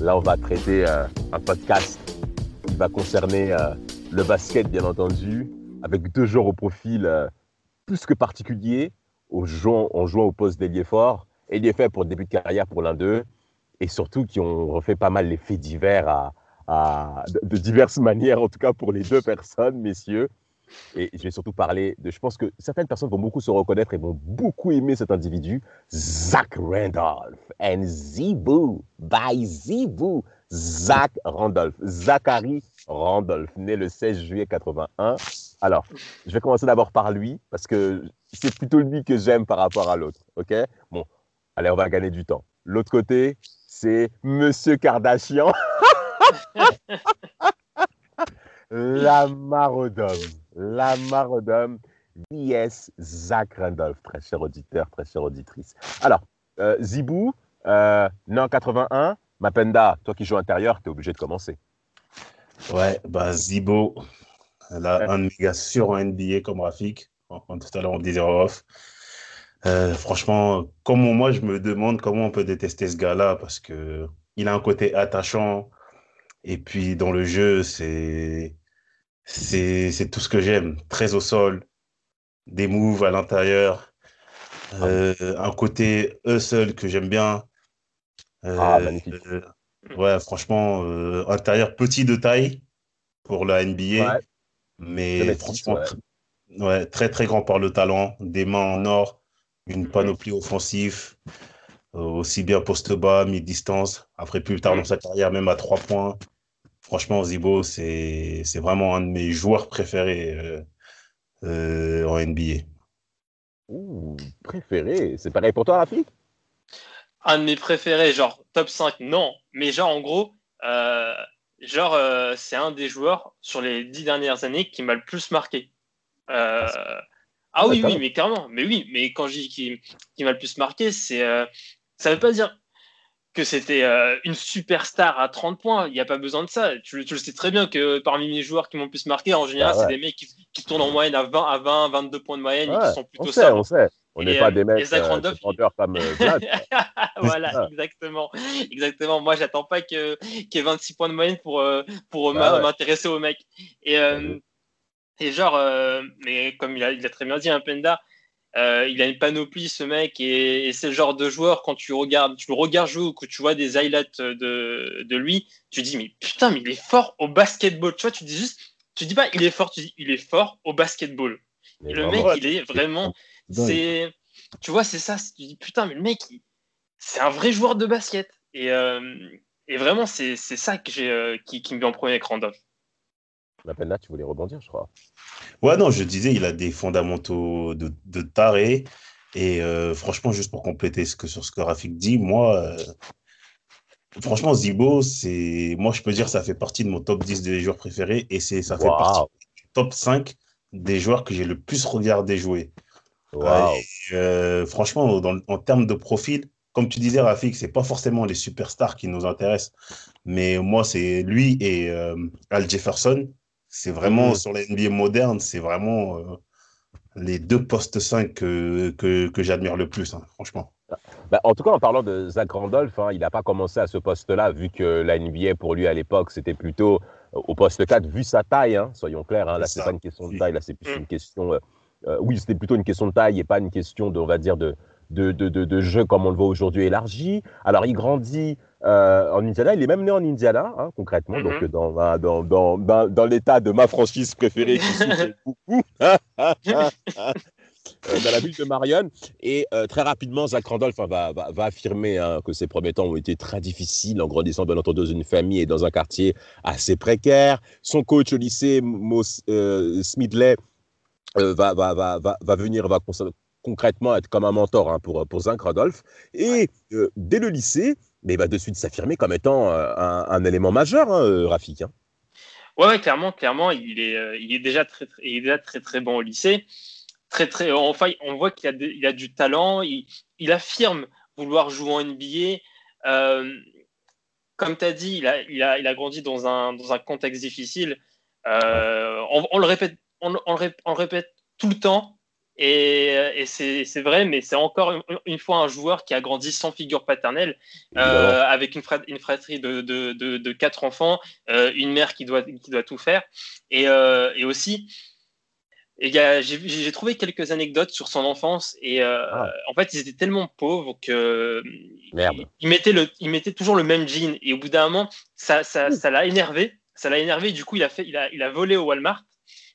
Là on va traiter euh, un podcast qui va concerner euh, le basket bien entendu, avec deux joueurs au profil euh, plus que particulier, en jouant, au poste d'ailier fort, ailier fait pour le début de carrière pour l'un d'eux, et surtout qui ont refait pas mal les faits divers de, diverses manières, en tout cas pour les deux personnes, messieurs. Et je vais surtout parler de. Je pense que certaines personnes vont beaucoup se reconnaître et vont beaucoup aimer cet individu, Zach Randolph. And Zibou, by Zibou, Zach Randolph. Zachary Randolph, né le 16 juillet 81. Alors, je vais commencer d'abord par lui, parce que c'est plutôt lui que j'aime par rapport à l'autre. OK? Bon, allez, on va gagner du temps. L'autre côté, c'est Monsieur Kardashian. La Marodome. La Marodome. VS Zach Randolph, très cher auditeur, très chère auditrice. Alors, euh, Zibou, euh, né en 81. Mapenda, toi qui joues intérieur, tu es obligé de commencer. Ouais, bah Zibo, là, un méga sûr en NBA comme Rafik. Tout à l'heure, on disait off. Euh, franchement, comment moi, je me demande comment on peut détester ce gars-là parce que il a un côté attachant. Et puis, dans le jeu, c'est, c'est, tout ce que j'aime. Très au sol, des moves à l'intérieur, ah euh, un côté seul que j'aime bien. ah, magnifique. Euh, Ouais, franchement, euh, intérieur petit de taille pour la NBA. Mais franchement, ouais. très très grand par le talent, des mains en or, une mhm. panoplie offensive, euh, aussi bien poste bas, mi-distance. Après, plus tard dans sa carrière, même à trois points. Franchement, Zibo, c'est vraiment un de mes joueurs préférés euh, en NBA. Ouh, préféré C'est pareil pour toi, Rafi? Un de mes préférés, genre top 5, non. Mais genre, en gros, euh, genre, euh, c'est un des joueurs sur les dix dernières années qui m'a le plus marqué. Euh, ah oui, oui, mais clairement. Mais oui, mais quand je dis qui, qui m'a le plus marqué, c'est. ça veut pas dire que c'était une superstar à 30 points. Il n'y a pas besoin de ça. Tu, le sais très bien que parmi mes joueurs qui m'ont plus marqué, en général, bah c'est des mecs qui, tournent en moyenne à 20, à 20 22 points de moyenne et qui sont plutôt ça. On sait. On n'est pas des mecs Zach euh, Randolph, comme voilà, exactement. Exactement. Moi, j'attends pas qu'il y ait 26 points de moyenne pour, euh, pour bah m'intéresser au mec. Et, euh, et genre, mais comme il a, il a, très bien dit, un hein, Penda, il a une panoplie, ce mec, et, c'est le genre de joueur, quand tu, regardes, tu le regardes jouer ou que tu vois des highlights de, de lui, tu dis, mais putain, mais il est fort au basketball. Tu vois, tu dis juste, tu dis pas, il est fort, tu dis, il est fort au basketball. le mec, il est vraiment. C'est, tu vois, c'est ça. Tu dis putain, mais le mec, c'est un vrai joueur de basket. Et, euh, et vraiment, c'est ça que j'ai, euh, qui, qui, me vient en premier avec Randolph. La peine là, tu voulais rebondir, je crois. Ouais, non, je disais, il a des fondamentaux de, de taré. Et euh, franchement, juste pour compléter ce que sur ce que Rafik dit, moi, franchement, Zibo, c'est, moi, je peux dire, ça fait partie de mon top 10 des joueurs préférés et c'est, ça fait partie du top 5 des joueurs que j'ai le plus regardé jouer. Euh, franchement, en termes de profil, comme tu disais, Rafik, c'est pas forcément les superstars qui nous intéressent, mais moi, c'est lui et euh, Al Jefferson. C'est vraiment, mm. sur la NBA moderne, c'est vraiment euh, les deux postes 5 que, que, j'admire le plus, hein, franchement. Bah, en tout cas, en parlant de Zach Randolph, hein, il n'a pas commencé à ce poste-là, vu que la NBA, pour lui, à l'époque, c'était plutôt au poste 4, vu sa taille, hein, soyons clairs. là, c'est pas une question de taille, là, c'est plus mm. une question euh, oui, c'était plutôt une question de taille et pas une question de, on va dire, de, de, de, de, jeu comme on le voit aujourd'hui élargi. Alors, il grandit euh, en Indiana. Il est même né en Indiana, hein, concrètement, donc mhm. dans, dans, dans, dans, dans l'état de ma franchise préférée qui beaucoup. Euh, dans la ville de Marion. Et très rapidement, Zach Randolph hein, va, va, va, affirmer hein, que ses premiers temps ont été très difficiles en grandissant bien entendu dans une famille et dans un quartier assez précaire. Son coach au lycée, Mo Smidley, va, va, va, va, venir, va concrètement être comme un mentor pour, pour Zink Rodolphe. Et dès le lycée, mais va de suite s'affirmer comme étant un, élément majeur, hein, Rafik. Hein. Ouais, clairement, clairement, il est, très, il est déjà très, très bon au lycée. Très, très, enfin, on voit qu'il a, il a du talent. Il, il, affirme vouloir jouer en NBA. Euh, comme tu as dit, il a, il, a, il a, grandi dans un, dans un contexte difficile. Euh, on, le répète, on, le répète, tout le temps. Et, et c'est vrai, mais c'est encore une, fois un joueur qui a grandi sans figure paternelle, euh, avec une, une fratrie de, de, de, quatre enfants, euh, une mère qui doit, qui doit tout faire. Et, euh, et aussi, j'ai trouvé quelques anecdotes sur son enfance et euh, ah. en fait ils étaient tellement pauvres que Merde. Il, mettait le, il mettait toujours le même jean et au bout d'un moment ça ça ça l'a énervé ça l'a énervé du coup il a fait il a, il a volé au Walmart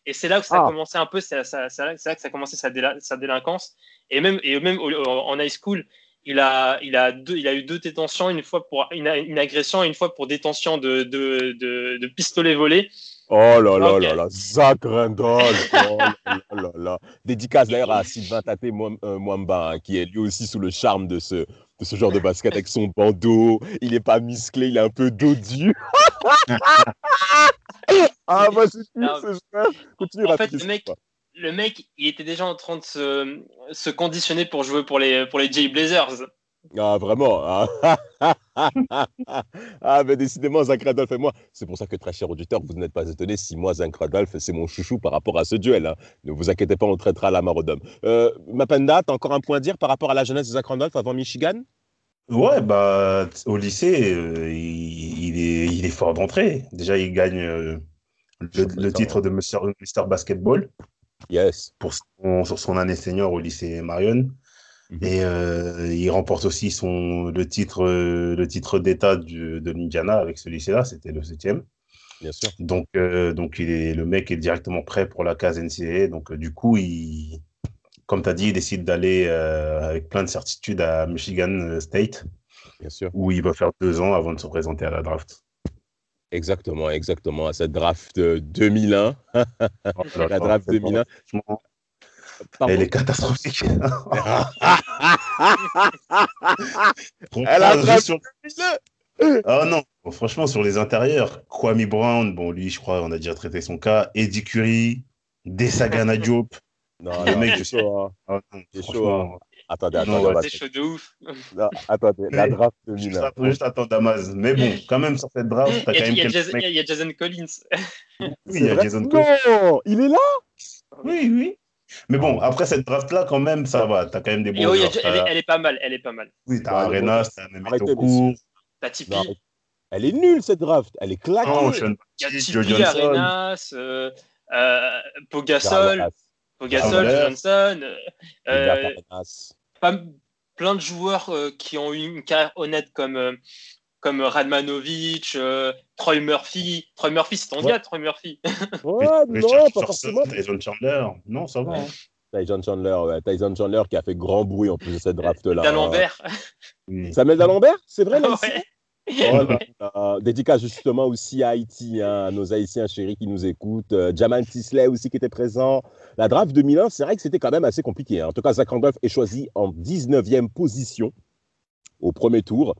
et c'est là que ça a ah. commencé un peu c'est là que ça a commencé sa, sa délinquance et même et même en high school il a, il, a deux, il a eu deux détentions, une fois pour une, une agression et une fois pour détention de, de, de, de pistolet volé. Oh là là là là, Zach Randolph. Oh là là là. Dédicace d'ailleurs à Sylvain Tate euh, Mwamba, hein, qui est lui aussi sous le charme de ce, de ce genre de basket avec son bandeau. Il n'est pas musclé, il est un peu dodu. ah, bah c'est sûr, c'est Continue En fait, le mec, le mec, il était déjà en train de se, se conditionner pour jouer pour les, pour les Jay Blazers. Ah, vraiment Ah, ah mais décidément, Zach Randolph et moi, c'est pour ça que, très cher auditeur, vous n'êtes pas étonné si moi, Zach Randolph, c'est mon chouchou par rapport à ce duel. Hein. Ne vous inquiétez pas, on traitera la marodome. Euh, Mapenda, as encore un point à dire par rapport à la jeunesse de Zach Randolph avant Michigan? Ouais, bah, au lycée, euh, il, est, il est fort d'entrée. Déjà, il gagne euh, le, titre de Mr. Basketball. Yes. Pour son, année senior au lycée Marion. Mhm. Et euh, il remporte aussi son, le titre, le titre d'État de l'Indiana avec ce lycée-là, c'était le septième. Bien sûr. Donc, euh, donc il est, le mec est directement prêt pour la case NCAA. Donc, euh, du coup, il, comme tu as dit, il décide d'aller avec plein de certitude à Michigan State. Bien sûr. Où il va faire deux ans avant de se présenter à la draft. Exactement, exactement, à cette draft 2001. la draft 2001. Elle est catastrophique. Elle a sur... Ah non, franchement, sur les intérieurs, Kwame Brown, bon, lui, je crois, on a déjà traité son cas. Eddie Curry, Desagana Diop. Non, le mec, c'est chaud. Hein. Ah, chaud. Hein. Attendez, attendez. C'est chaud de ouf. Non, attendez, la draft. Juste, juste attends, Damas. Mais bon, quand même, sur cette draft, t'as quand même. Il y, a Jason Collins. oui, il y a Jason Collins. Non, il est là Oui, oui. Mais bon, après cette draft-là, quand même, ça va. T'as quand même des bons joueurs. Elle, est, elle, est, pas mal, elle est pas mal. Oui, t'as Arenas, t'as T'as Tipeee. Elle est nulle, cette draft. Elle est claquée. Non, Il y a Tipeee, Arenas, euh, euh, Pogasol, Pogasol, Johnson. Euh, pas, plein de joueurs euh, qui ont eu une carrière honnête comme euh, comme Radmanovic, euh, Troy Murphy. Troy Murphy, c'est ton gars, Troy Murphy. Ouais, non, pas forcément. Tyson Chandler, non, ça va. Tyson Chandler, ouais. Tyson Chandler qui a fait grand bruit en plus de cette draft-là. D'Alembert. Samuel D'Alembert, c'est vrai, là Oh dédicace justement aussi à Haïti, hein, à nos Haïtiens chéris qui nous écoutent. Euh, Jamal Tisley aussi qui était présent. La draft 2001, c'est vrai que c'était quand même assez compliqué. Hein. En tout cas, Zach Randolph est choisi en 19e position au premier tour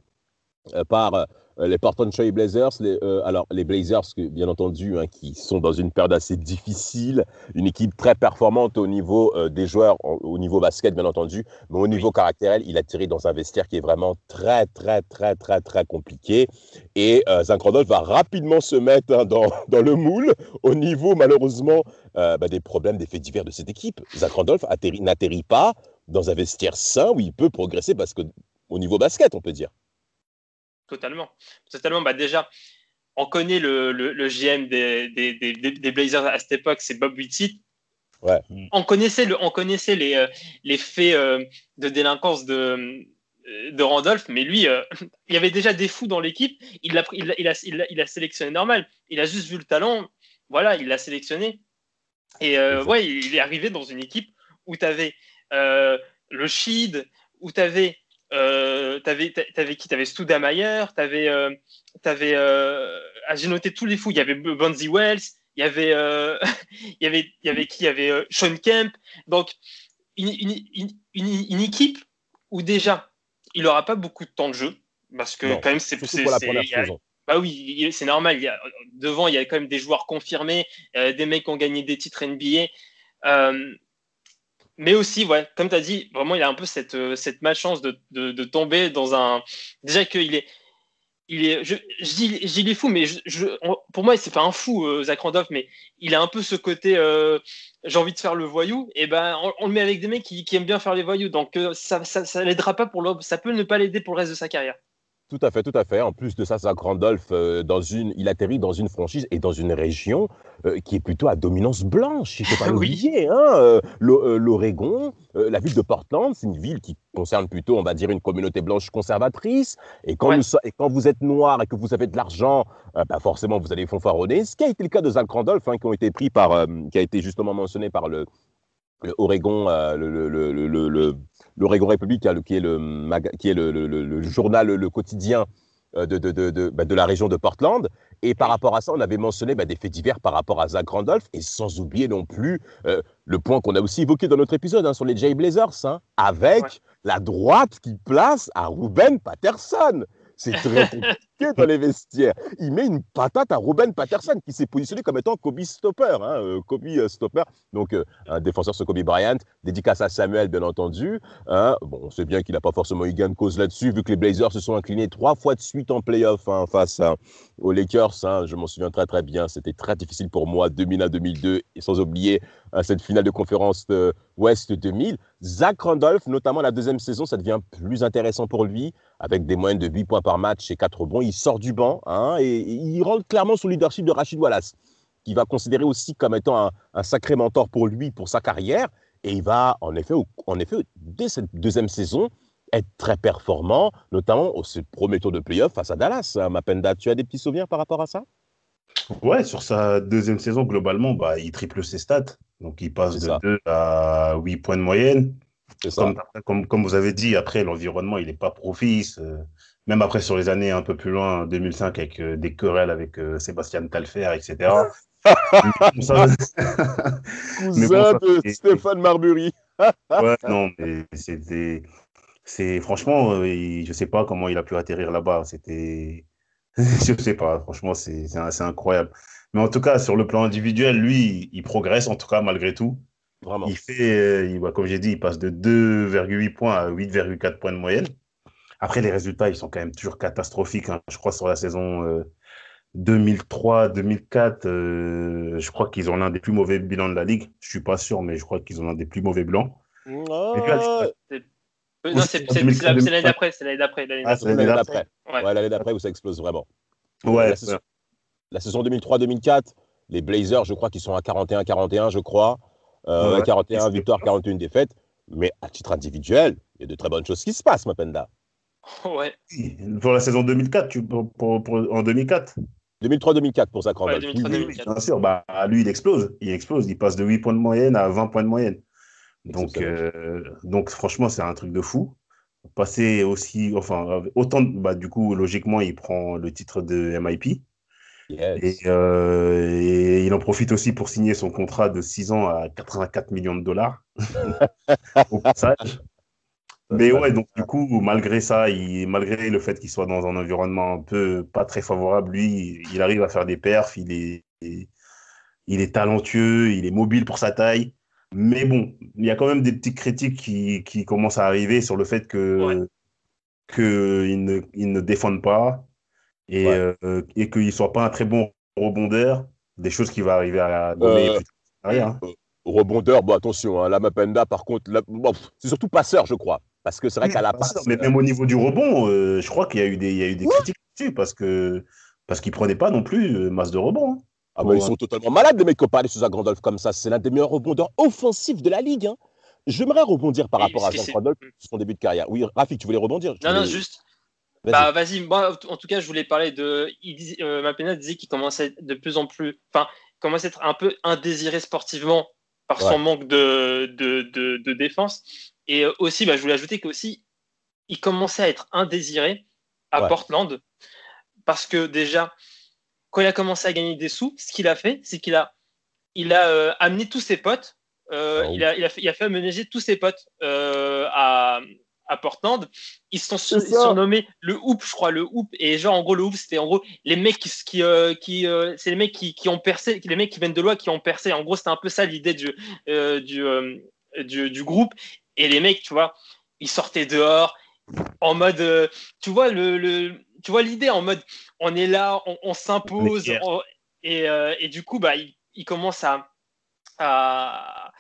par euh, les Portland Trail Blazers. Les, euh, alors, les Blazers, bien entendu, hein, qui sont dans une période assez difficile, une équipe très performante au niveau des joueurs, au niveau basket, bien entendu, mais au niveau caractériel, il a tiré dans un vestiaire qui est vraiment très, très, très, très, très compliqué. Et Zach Randolph va rapidement se mettre hein, dans, dans, le moule au niveau, malheureusement, bah, des problèmes, des faits divers de cette équipe. Zach Randolph n'atterrit pas dans un vestiaire sain où il peut progresser parce que, au niveau basket, on peut dire. Totalement. Totalement. Bah déjà, on connaît le, le, GM des, des, des, Blazers à cette époque, c'est Bob. Ouais. On connaissait, le, on connaissait les, euh, les faits euh, de délinquance de, euh, de Randolph, mais lui, il y avait déjà des fous dans l'équipe. Il l'a il, il, a, il, a, sélectionné normal. Il a juste vu le talent. Voilà, il l'a sélectionné. Et ouais, il est arrivé dans une équipe où tu avais le Shid, où tu avais euh, t'avais, qui? T'avais Stoudamire, t'avais, euh, t'avais, euh, ah, j'ai noté tous les fous. Il y avait Bonzi Wells, il y avait, il y avait, il y avait qui? Il y avait Sean Kemp. Donc, une, une, une, équipe où déjà, il n'aura pas beaucoup de temps de jeu. Parce que, quand même, c'est pour la première saison. Bah oui, c'est normal. Il y a, devant, il y a quand même des joueurs confirmés, des mecs qui ont gagné des titres NBA. Euh, mais aussi, ouais, comme tu as dit, vraiment, il a un peu cette, cette malchance de, de, tomber dans un. Déjà qu'il est. Il est, je, je, dis, il est fou, mais je, pour moi, c'est pas un fou, euh, Zach Randolph, mais il a un peu ce côté euh, j'ai envie de faire le voyou, et ben on, le met avec des mecs qui, aiment bien faire les voyous, donc ça, ça, ça l'aidera pas pour ça peut ne pas l'aider pour le reste de sa carrière. Tout à fait, tout à fait. En plus de ça, Zach Randolph, euh, dans une, il atterrit dans une franchise et dans une région euh, qui est plutôt à dominance blanche. Il ne faut pas l'oublier. Hein, euh, L'Oregon, la ville de Portland, c'est une ville qui concerne plutôt, on va dire, une communauté blanche conservatrice. Et quand, vous, et quand vous êtes noir et que vous avez de l'argent, bah forcément, vous allez fanfaronner. Ce qui a été le cas de Zach Randolph, hein, qui, ont été pris par, qui a été justement mentionné par le, le Oregon, le, le, le l'Oregon Republic, hein, qui est le, qui est le, journal, le quotidien euh, de, de, de, bah, de, la région de Portland. Et par rapport à ça, on avait mentionné bah, des faits divers par rapport à Zach Randolph, et sans oublier non plus euh, le point qu'on a aussi évoqué dans notre épisode hein, sur les Jay Blazers, hein, avec la droite qui place à Ruben Patterson. C'est très dans les vestiaires? Il met une patate à Ruben Patterson, qui s'est positionné comme étant Kobe Stopper. Hein, euh, Kobe euh, Stopper, donc euh, un défenseur sur Kobe Bryant. Dédicace à Samuel, bien entendu. Hein. Bon, on sait bien qu'il n'a pas forcément eu gain de cause là-dessus, vu que les Blazers se sont inclinés trois fois de suite en playoff hein, face aux Lakers. Je m'en souviens très très bien. C'était très difficile pour moi, 2000 à 2002, et sans oublier cette finale de conférence Ouest 2000. Zach Randolph, notamment la deuxième saison, ça devient plus intéressant pour lui, avec des moyennes de 8 points par match et 4 rebonds. Il sort du banc hein, et, il rentre clairement sous le leadership de Rachid Wallace, qui va considérer aussi comme étant un, sacré mentor pour lui, pour sa carrière. Et il va, en effet, en effet, dès cette deuxième saison, être très performant, notamment au premier tour de playoff face à Dallas. Hein, Mapenda, tu as des petits souvenirs par rapport à ça? Ouais, sur sa deuxième saison, globalement, bah, il triple ses stats. Donc, il passe de 2 à 8 points de moyenne. Comme, comme, vous avez dit, après, l'environnement, il n'est pas propice. Euh, même après, sur les années un peu plus loin, 2005, avec euh, des querelles avec euh, Sébastien Talfer, etc. Cousin de Stéphane Marbury. ouais, non, mais c'était. C'est franchement, je ne sais pas comment il a pu atterrir là-bas. C'était je sais pas, franchement, c'est incroyable. Mais en tout cas, sur le plan individuel, lui, il progresse, en tout cas, malgré tout. Vraiment. Il fait, il, comme j'ai dit, il passe de 2,8 points à 8,4 points de moyenne. Après, les résultats, ils sont quand même toujours catastrophiques. Hein. Je crois sur la saison 2003-2004, euh, euh, je crois qu'ils ont l'un des plus mauvais bilans de la ligue. Je suis pas sûr, mais je crois qu'ils ont l'un des plus mauvais bilans. Oh, euh, non, c'est l'année d'après. C'est l'année d'après. Ah, c'est l'année d'après. Ouais, l'année d'après où ça explose vraiment. Ouais. La saison, 2003-2004, les Blazers, je crois qu'ils sont à 41-41, je crois. Euh, 41 victoires, 41 défaites. Mais à titre individuel, il y a de très bonnes choses qui se passent, Mapenda. Ouais. Pour la saison 2004, tu, pour, pour, en 2004 2003-2004 pour Zach Randolph. Ouais, bien sûr, bah, lui, il explose. Il explose. Il passe de 8 points de moyenne à 20 points de moyenne. Donc, euh, donc franchement, c'est un truc de fou. Passer aussi, enfin, autant, bah, du coup, logiquement, il prend le titre de MIP. Euh, et, il en profite aussi pour signer son contrat de 6 ans à 84 millions de dollars au passage. Mais ouais, donc du coup, malgré ça, il, malgré le fait qu'il soit dans un environnement un peu pas très favorable, lui, il arrive à faire des perfs, il est, il est talentueux, il est mobile pour sa taille. Mais bon, il y a quand même des petites critiques qui, qui commencent à arriver sur le fait que qu'ils ne, ils ne défendent pas et, euh, et qu'il ne soit pas un très bon rebondeur, des choses qui vont arriver à donner euh, hein. euh, Rebondeur, bon attention, hein, la Mapenda par contre, c'est surtout passeur je crois. Parce que c'est vrai qu'à la passe. Mais même au niveau du rebond, je crois qu'il y a eu des, il y a eu des critiques dessus parce que parce qu'il ne prenait pas non plus masse de rebond. Hein. Ah bah, ils sont totalement malades, les mecs qui ont parlé sous Randolph comme ça. C'est l'un des meilleurs rebondeurs offensifs de la ligue. Hein. J'aimerais rebondir par rapport à Zach Randolph sur son début de carrière. Oui, Rafik, tu voulais rebondir? Non, non, juste. Bah, vas-y, moi, en tout cas, je voulais parler de. Il euh, disait qu'il commençait de plus en plus. Enfin, commençait à être un peu indésiré sportivement par son manque de, de, de, défense. Et euh, aussi, bah, je voulais ajouter qu'aussi, il commençait à être indésiré à Portland parce que déjà, quand il a commencé à gagner des sous, ce qu'il a fait, c'est qu'il a, il a euh, amené tous ses potes, euh, ah il, a, il, a fait, il, a, fait, aménager tous ses potes euh, à, à, Portland. Ils se sont surnommés le Hoop, je crois, le Hoop. Et genre, en gros, le Hoop, c'était en gros les mecs qui, qui, qui c'est les mecs qui, qui, ont percé, les mecs qui viennent de loi qui ont percé. En gros, c'était un peu ça l'idée du, du, du, du, groupe. Et les mecs, tu vois, ils sortaient dehors en mode, tu vois le, le tu vois l'idée en mode on est là, on, s'impose et, euh, et, du coup bah il, il commence à, à,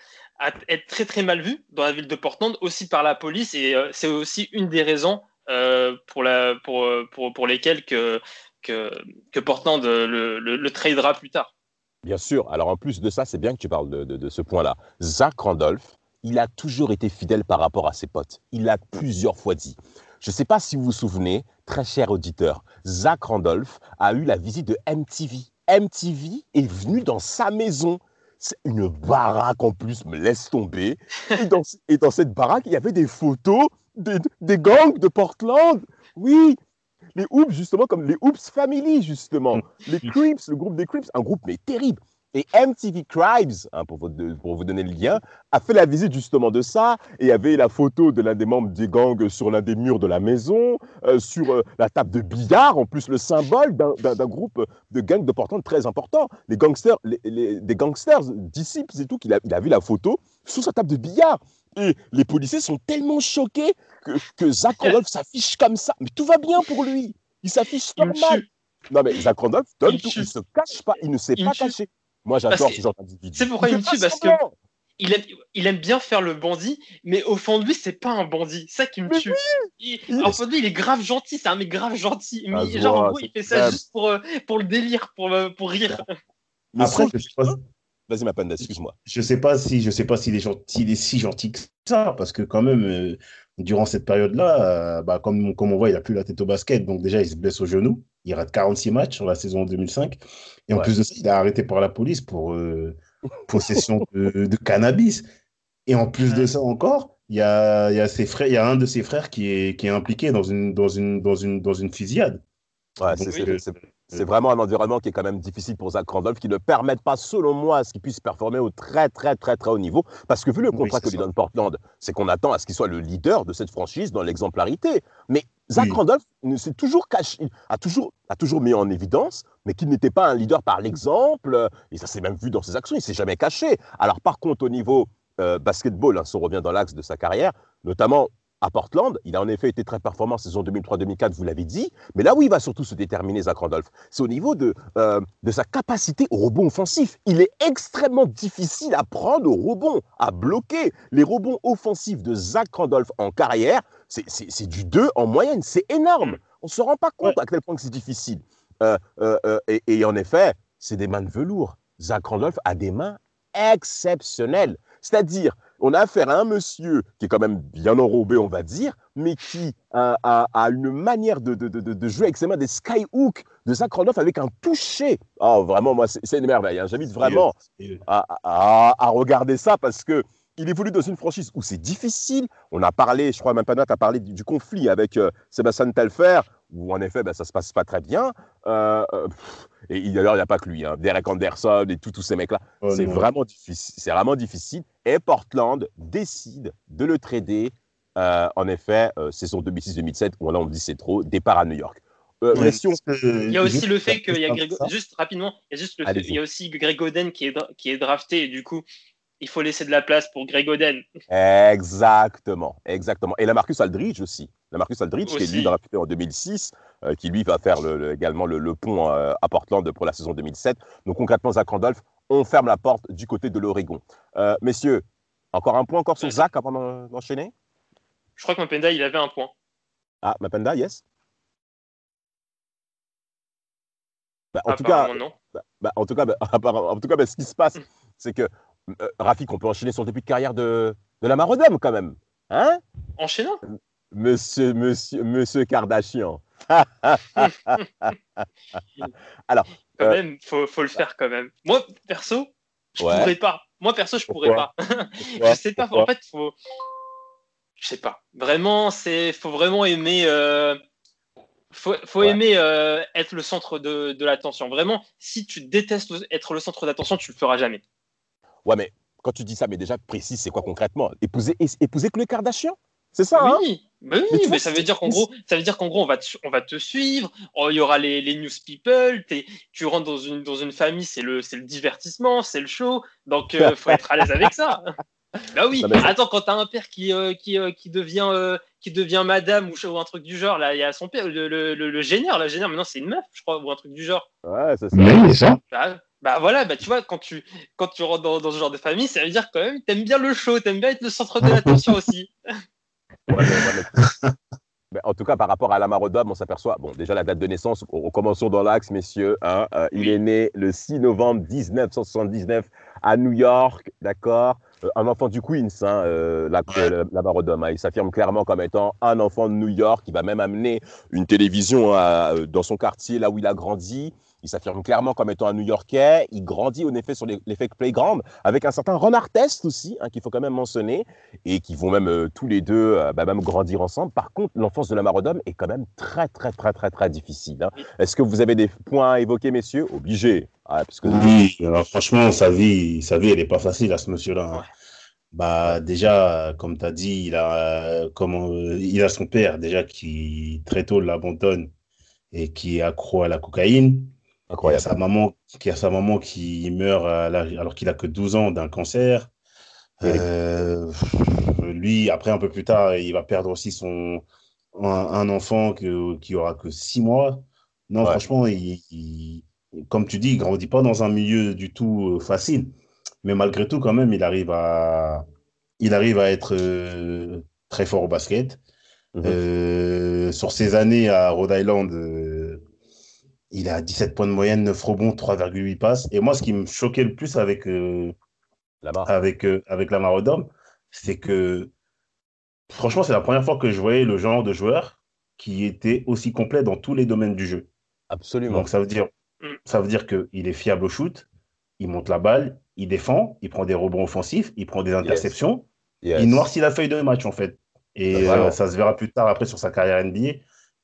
être très très mal vu dans la ville de Portland aussi par la police et euh, c'est aussi une des raisons euh, pour, la, pour, pour, pour, lesquelles que, que, que Portland le, le, tradera plus tard. Bien sûr. Alors en plus de ça, c'est bien que tu parles de, de, de ce point-là. Zach Randolph, il a toujours été fidèle par rapport à ses potes. Il l'a plusieurs fois dit. Je ne sais pas si vous vous souvenez, très cher auditeur, Zach Randolph a eu la visite de MTV. MTV est venu dans sa maison. C'est une baraque en plus, me laisse tomber. Et dans, et dans cette baraque, il y avait des photos des, des gangs de Portland. Oui, les Oops, justement, comme les Oops Family, justement. Les Crips, le groupe des Crips, un groupe mais terrible. Et MTV Cribes, hein, pour, vous, pour, vous, donner le lien, a fait la visite justement de ça. Et il y avait la photo de l'un des membres des gangs sur l'un des murs de la maison, euh, sur euh, la table de billard, en plus le symbole d'un groupe de gangs de Portland très important. Les gangsters, les, des gangsters, disciples et tout, qu'il a, il a vu la photo sur sa table de billard. Et les policiers sont tellement choqués que, que Zach Randolph s'affiche comme ça. Mais tout va bien pour lui. Il s'affiche normal. Non, mais Zach Randolph donne tout. Il ne se cache pas. Il ne s'est pas caché. Moi, j'adore ce genre d'individu. C'est pourquoi il, me tue, parce que il aime, il aime, bien faire le bandit, mais au fond de lui, c'est pas un bandit. C'est ça qui me tue. Il, au fond de lui, il est grave gentil, c'est un mec grave gentil. Mais ah, genre, en gros, il fait ça juste pour, euh, pour le délire, pour, euh, pour rire. Mais Après, je sais pas. Vas-y, ma panne, excuse-moi. Je sais pas si je sais pas s'il est, gentil, il est si gentil que ça, parce que quand même, euh, durant cette période-là, bah, comme, comme on voit, il a plus la tête au basket, donc déjà, il se blesse au genou. Il rate 46 matchs sur la saison 2005. Et en plus de ça, il est arrêté par la police pour euh, possession de, cannabis. Et en plus de ça encore, il y a, y a, ses frères, il y a un de ses frères qui est, qui est impliqué dans une, dans une, dans une, dans une fusillade. Ouais, c'est vraiment un environnement qui est quand même difficile pour Zach Randolph, qui ne permet pas, selon moi, à ce qu'il puisse performer au très, très, très, très haut niveau. Parce que vu le contrat que lui donne Portland, c'est qu'on attend à ce qu'il soit le leader de cette franchise dans l'exemplarité. Mais Zach Randolph s'est toujours caché, a toujours, a toujours mis en évidence, mais qu'il n'était pas un leader par l'exemple. Et ça s'est même vu dans ses actions, il s'est jamais caché. Alors par contre, au niveau euh, basketball, hein, si on revient dans l'axe de sa carrière, notamment à Portland. Il a en effet été très performant en saison 2003-2004, vous l'avez dit. Mais là où il va surtout se déterminer, Zach Randolph, c'est au niveau de, euh, de sa capacité au rebond offensif. Il est extrêmement difficile à prendre au rebond, à bloquer. Les rebonds offensifs de Zach Randolph en carrière, c'est du 2 en moyenne. C'est énorme. On ne se rend pas compte à quel point c'est difficile. Euh, euh, et, et, en effet, c'est des mains de velours. Zach Randolph a des mains exceptionnelles. C'est-à-dire, on a affaire à un monsieur qui est quand même bien enrobé, on va dire, mais qui a, une manière de, jouer avec ses mains des skyhooks de Zach Randolph avec un toucher. Oh, vraiment, moi, c'est une merveille. Hein. J'invite vraiment à, regarder ça parce que il évolue dans une franchise où c'est difficile. On a parlé, je crois même pas tu as parlé du, conflit avec euh, Sébastien Telfer, où en effet, ben, ça se passe pas très bien. Euh, euh, et d'ailleurs, il n'y a pas que lui, hein. Derek Anderson et tous ces mecs-là. Oh c'est vraiment difficile. C'est vraiment difficile. Et Portland décide de le trader. Euh, en effet, saison 2006-2007, où là on dit c'est trop, départ à New York. il y a aussi le fait qu'il y a juste rapidement, il y a juste le il y a aussi Greg Oden qui est, qui est drafté et du coup il faut laisser de la place pour Greg Oden. Exactement, exactement. Et la Marcus Aldridge aussi. La Marcus Aldridge, qui est lui drafté en 2006, euh, qui lui va faire également le, pont euh, à Portland pour la saison 2007. Donc concrètement, Zach Randolph, on ferme la porte du côté de l'Oregon. Euh, messieurs, encore un point encore sur Zach avant d'enchaîner? Je crois que Mapenda, il avait un point. Ah, Mapenda, yes bah, en, tout cas, bah, bah, en, tout cas, en tout cas, ce qui se passe, c'est que euh, Rafik, on peut enchaîner son début de carrière de, de la Marodome quand même. Hein? Enchaînant Monsieur, monsieur, monsieur Kardashian. Alors. Quand euh, même, faut, faut le faire quand même. Moi, perso, je pourrais pas. Moi, perso, je pourrais pas. je sais pas. En fait, faut. Je sais pas. Vraiment, c'est. Faut vraiment aimer. Euh, faut, faut aimer euh, être le centre de, de l'attention. Vraiment, si tu détestes être le centre d'attention, tu le feras jamais. Ouais, mais quand tu dis ça, mais déjà précise, c'est quoi concrètement? Épouser, épouser Khloé Kardashian? C'est ça, hein? Oui, mais, oui, mais, ça veut dire qu'en gros, ça veut dire qu'en gros, on va te, on va te suivre. Oh, il y aura les, les news people. Tu rentres dans une dans une famille, c'est le c'est le divertissement, c'est le show. Donc, il euh, faut être à l'aise avec ça. Bah oui. Attends, quand t'as un père qui euh, qui, euh, qui devient qui devient madame ou, ou, un truc du genre, là, il y a son père, le, le, le, génieur, la génieur. Maintenant, c'est une meuf, je crois, ou un truc du genre. Ouais, c'est ça. Oui, ça. Bah, bah, voilà, bah tu vois, quand tu quand tu rentres dans, dans ce genre de famille, ça veut dire quand même, t'aimes bien le show, t'aimes bien être le centre de l'attention aussi. en tout cas, par rapport à Lamarodom, on s'aperçoit, bon, déjà la date de naissance, commençons dans l'axe, messieurs. Hein, euh, il est né le 6 novembre 1979 à New York, d'accord? Euh, Un enfant du Queens, hein, euh, Lamarodom. Hein. il s'affirme clairement comme étant un enfant de New York. Il va même amener une télévision dans son quartier, là où il a grandi. Il s'affirme clairement comme étant un New-Yorkais. Il grandit en effet sur l'effet Playground avec un certain Ron Artest aussi, hein, qu'il faut quand même mentionner, et qui vont même euh, tous les deux euh, bah, même grandir ensemble. Par contre, l'enfance de la Marodome est quand même très, très, très, très, très difficile. Hein. Est-ce que vous avez des points à évoquer, messieurs? Obligé. Ah, oui, alors franchement, sa vie, sa vie, elle n'est pas facile à ce monsieur-là. Hein. Bah déjà, comme tu as dit, il a, comment, il a son père déjà qui très tôt l'abandonne et qui est accro à la cocaïne. Il y a sa maman qui, a sa maman qui meurt alors qu'il a que 12 ans d'un cancer. Euh, lui, après, un peu plus tard, il va perdre aussi son, un, enfant que, qui aura que 6 mois. Non, franchement, il, comme tu dis, il grandit pas dans un milieu du tout euh, facile. Mais malgré tout, quand même, il arrive à, il arrive à être euh, très fort au basket. Mhm. sur ses années à Rhode Island, il a 17 points de moyenne, 9 rebonds, 3,8 passes. Et moi, ce qui me choquait le plus avec, euh, la avec, euh, avec c'est que franchement, c'est la première fois que je voyais le genre de joueur qui était aussi complet dans tous les domaines du jeu. Absolument. Donc ça veut dire, ça veut dire qu'il est fiable au shoot, il monte la balle, il défend, il prend des rebonds offensifs, il prend des interceptions, il noircit la feuille de match en fait. Et bah, euh, ça se verra plus tard après sur sa carrière NBA.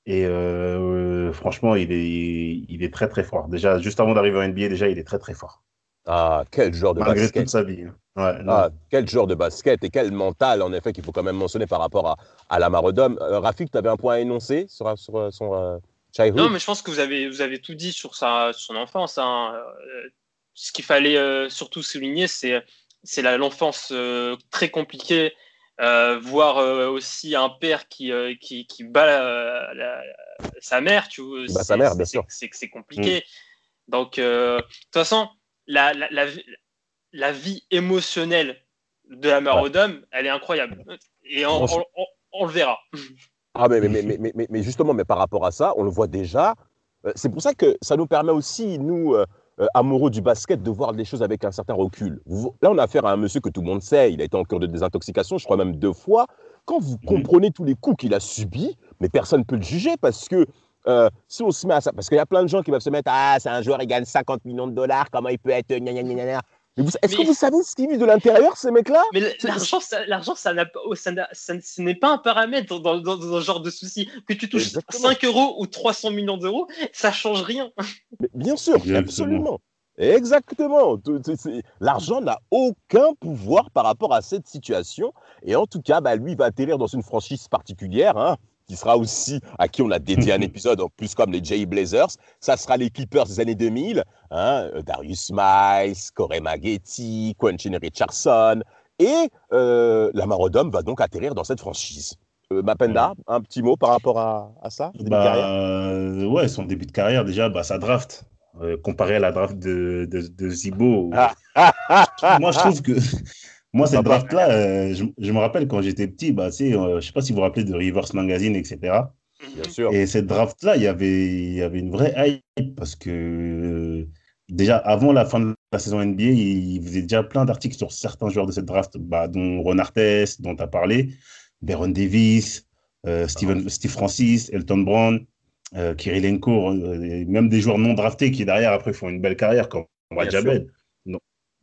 Et euh, franchement, il est, il est très très fort. Déjà, juste avant d'arriver en NBA, déjà, il est très très fort. Ah, quel genre de Malgré basket. toute sa vie. Hein. ah, quel genre de basket et quel mental, en effet, qu'il faut quand même mentionner par rapport à, à la Marodome. Euh, Rafik, tu avais un point à énoncer sur, sur son euh, childhood Non, mais je pense que vous avez, vous avez tout dit sur sa, son enfance. Hein. Euh, ce qu'il fallait surtout souligner, c'est l'enfance très compliquée euh, voir euh, aussi un père qui, euh, qui, qui, bat sa mère, tu vois. Bah, sa mère, bien sûr. C'est c'est compliqué. Donc, de toute façon, la, la, vie émotionnelle de la mère ouais. elle est incroyable. Et on, on, on, le verra. Ah, mais, mais, mais, mais, mais, justement, mais par rapport à ça, on le voit déjà. C'est pour ça que ça nous permet aussi, nous, euh, amoureux du basket de voir les choses avec un certain recul. Là, on a affaire à un monsieur que tout le monde sait, il a été en cure de désintoxication, je crois même deux fois. Quand vous comprenez tous les coups qu'il a subis, mais personne ne peut le juger parce que euh, si on se met à ça, parce qu'il y a plein de gens qui vont se mettre Ah, c'est un joueur, il gagne 50 millions de dollars, comment il peut être est-ce que vous savez ce qu'ils vivent de l'intérieur, ces mecs-là? Mais l'argent, ça, l'argent, ça, oh, ça, ce n'est pas un paramètre dans, dans, ce genre de souci. Que tu touches 5 euros ou 300 millions d'euros, ça change rien. bien sûr, absolument. Exactement. L'argent n'a aucun pouvoir par rapport à cette situation. Et en tout cas, bah, lui va atterrir dans une franchise particulière. Hein qui sera aussi, à qui on a dédié un épisode, en plus comme les Jay Blazers. Ça sera les Clippers des années 2000, hein, euh, Darius Miles, Corey Maggetti, Quentin Richardson. Et euh, la Marodome va donc atterrir dans cette franchise. Euh, Mapenda, un petit mot par rapport à, ça bah, Ouais, son début de carrière, déjà, bah, sa draft. comparé à la draft de, de, Zibo. Ah. moi, je trouve que moi, cette draft-là, euh, je, me rappelle quand j'étais petit, bah, euh, je ne sais pas si vous vous rappelez de Rivers Magazine, etc. Bien sûr. Et cette draft-là, il y avait, il y avait une vraie hype parce que euh, déjà avant la fin de la saison NBA, il faisait déjà plein d'articles sur certains joueurs de cette draft, bah, dont Ron Artest, dont tu as parlé, Baron Davis, Steven, ah. Steve Francis, Elton Brown, Kirilenko, même des joueurs non draftés qui derrière après font une belle carrière comme Rajabed.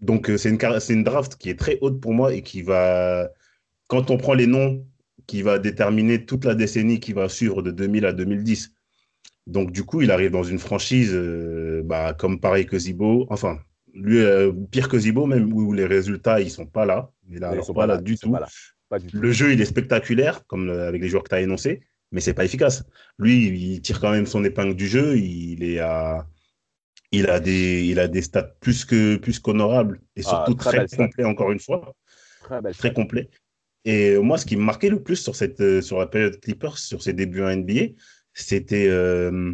Donc, euh, c'est une, une draft qui est très haute pour moi et qui va, quand on prend les noms, qui va déterminer toute la décennie qui va suivre de 2000 à 2010. Donc, du coup, il arrive dans une franchise euh, bah, comme pareil que Zibo. Enfin, lui, euh, pire que Zibo, même où les résultats, ils sont pas là. ils ne sont pas, là, du, tout. Le jeu, il est spectaculaire, comme avec les joueurs que tu as énoncés, mais c'est pas efficace. Lui, il tire quand même son épingle du jeu. Il est à il a des, il a des stats plus que plus qu'honorables et ah, surtout très, complet encore une fois, très, complet. Et moi, ce qui me marquait le plus sur cette euh, sur la période Clippers, sur ses débuts en NBA, c'était euh,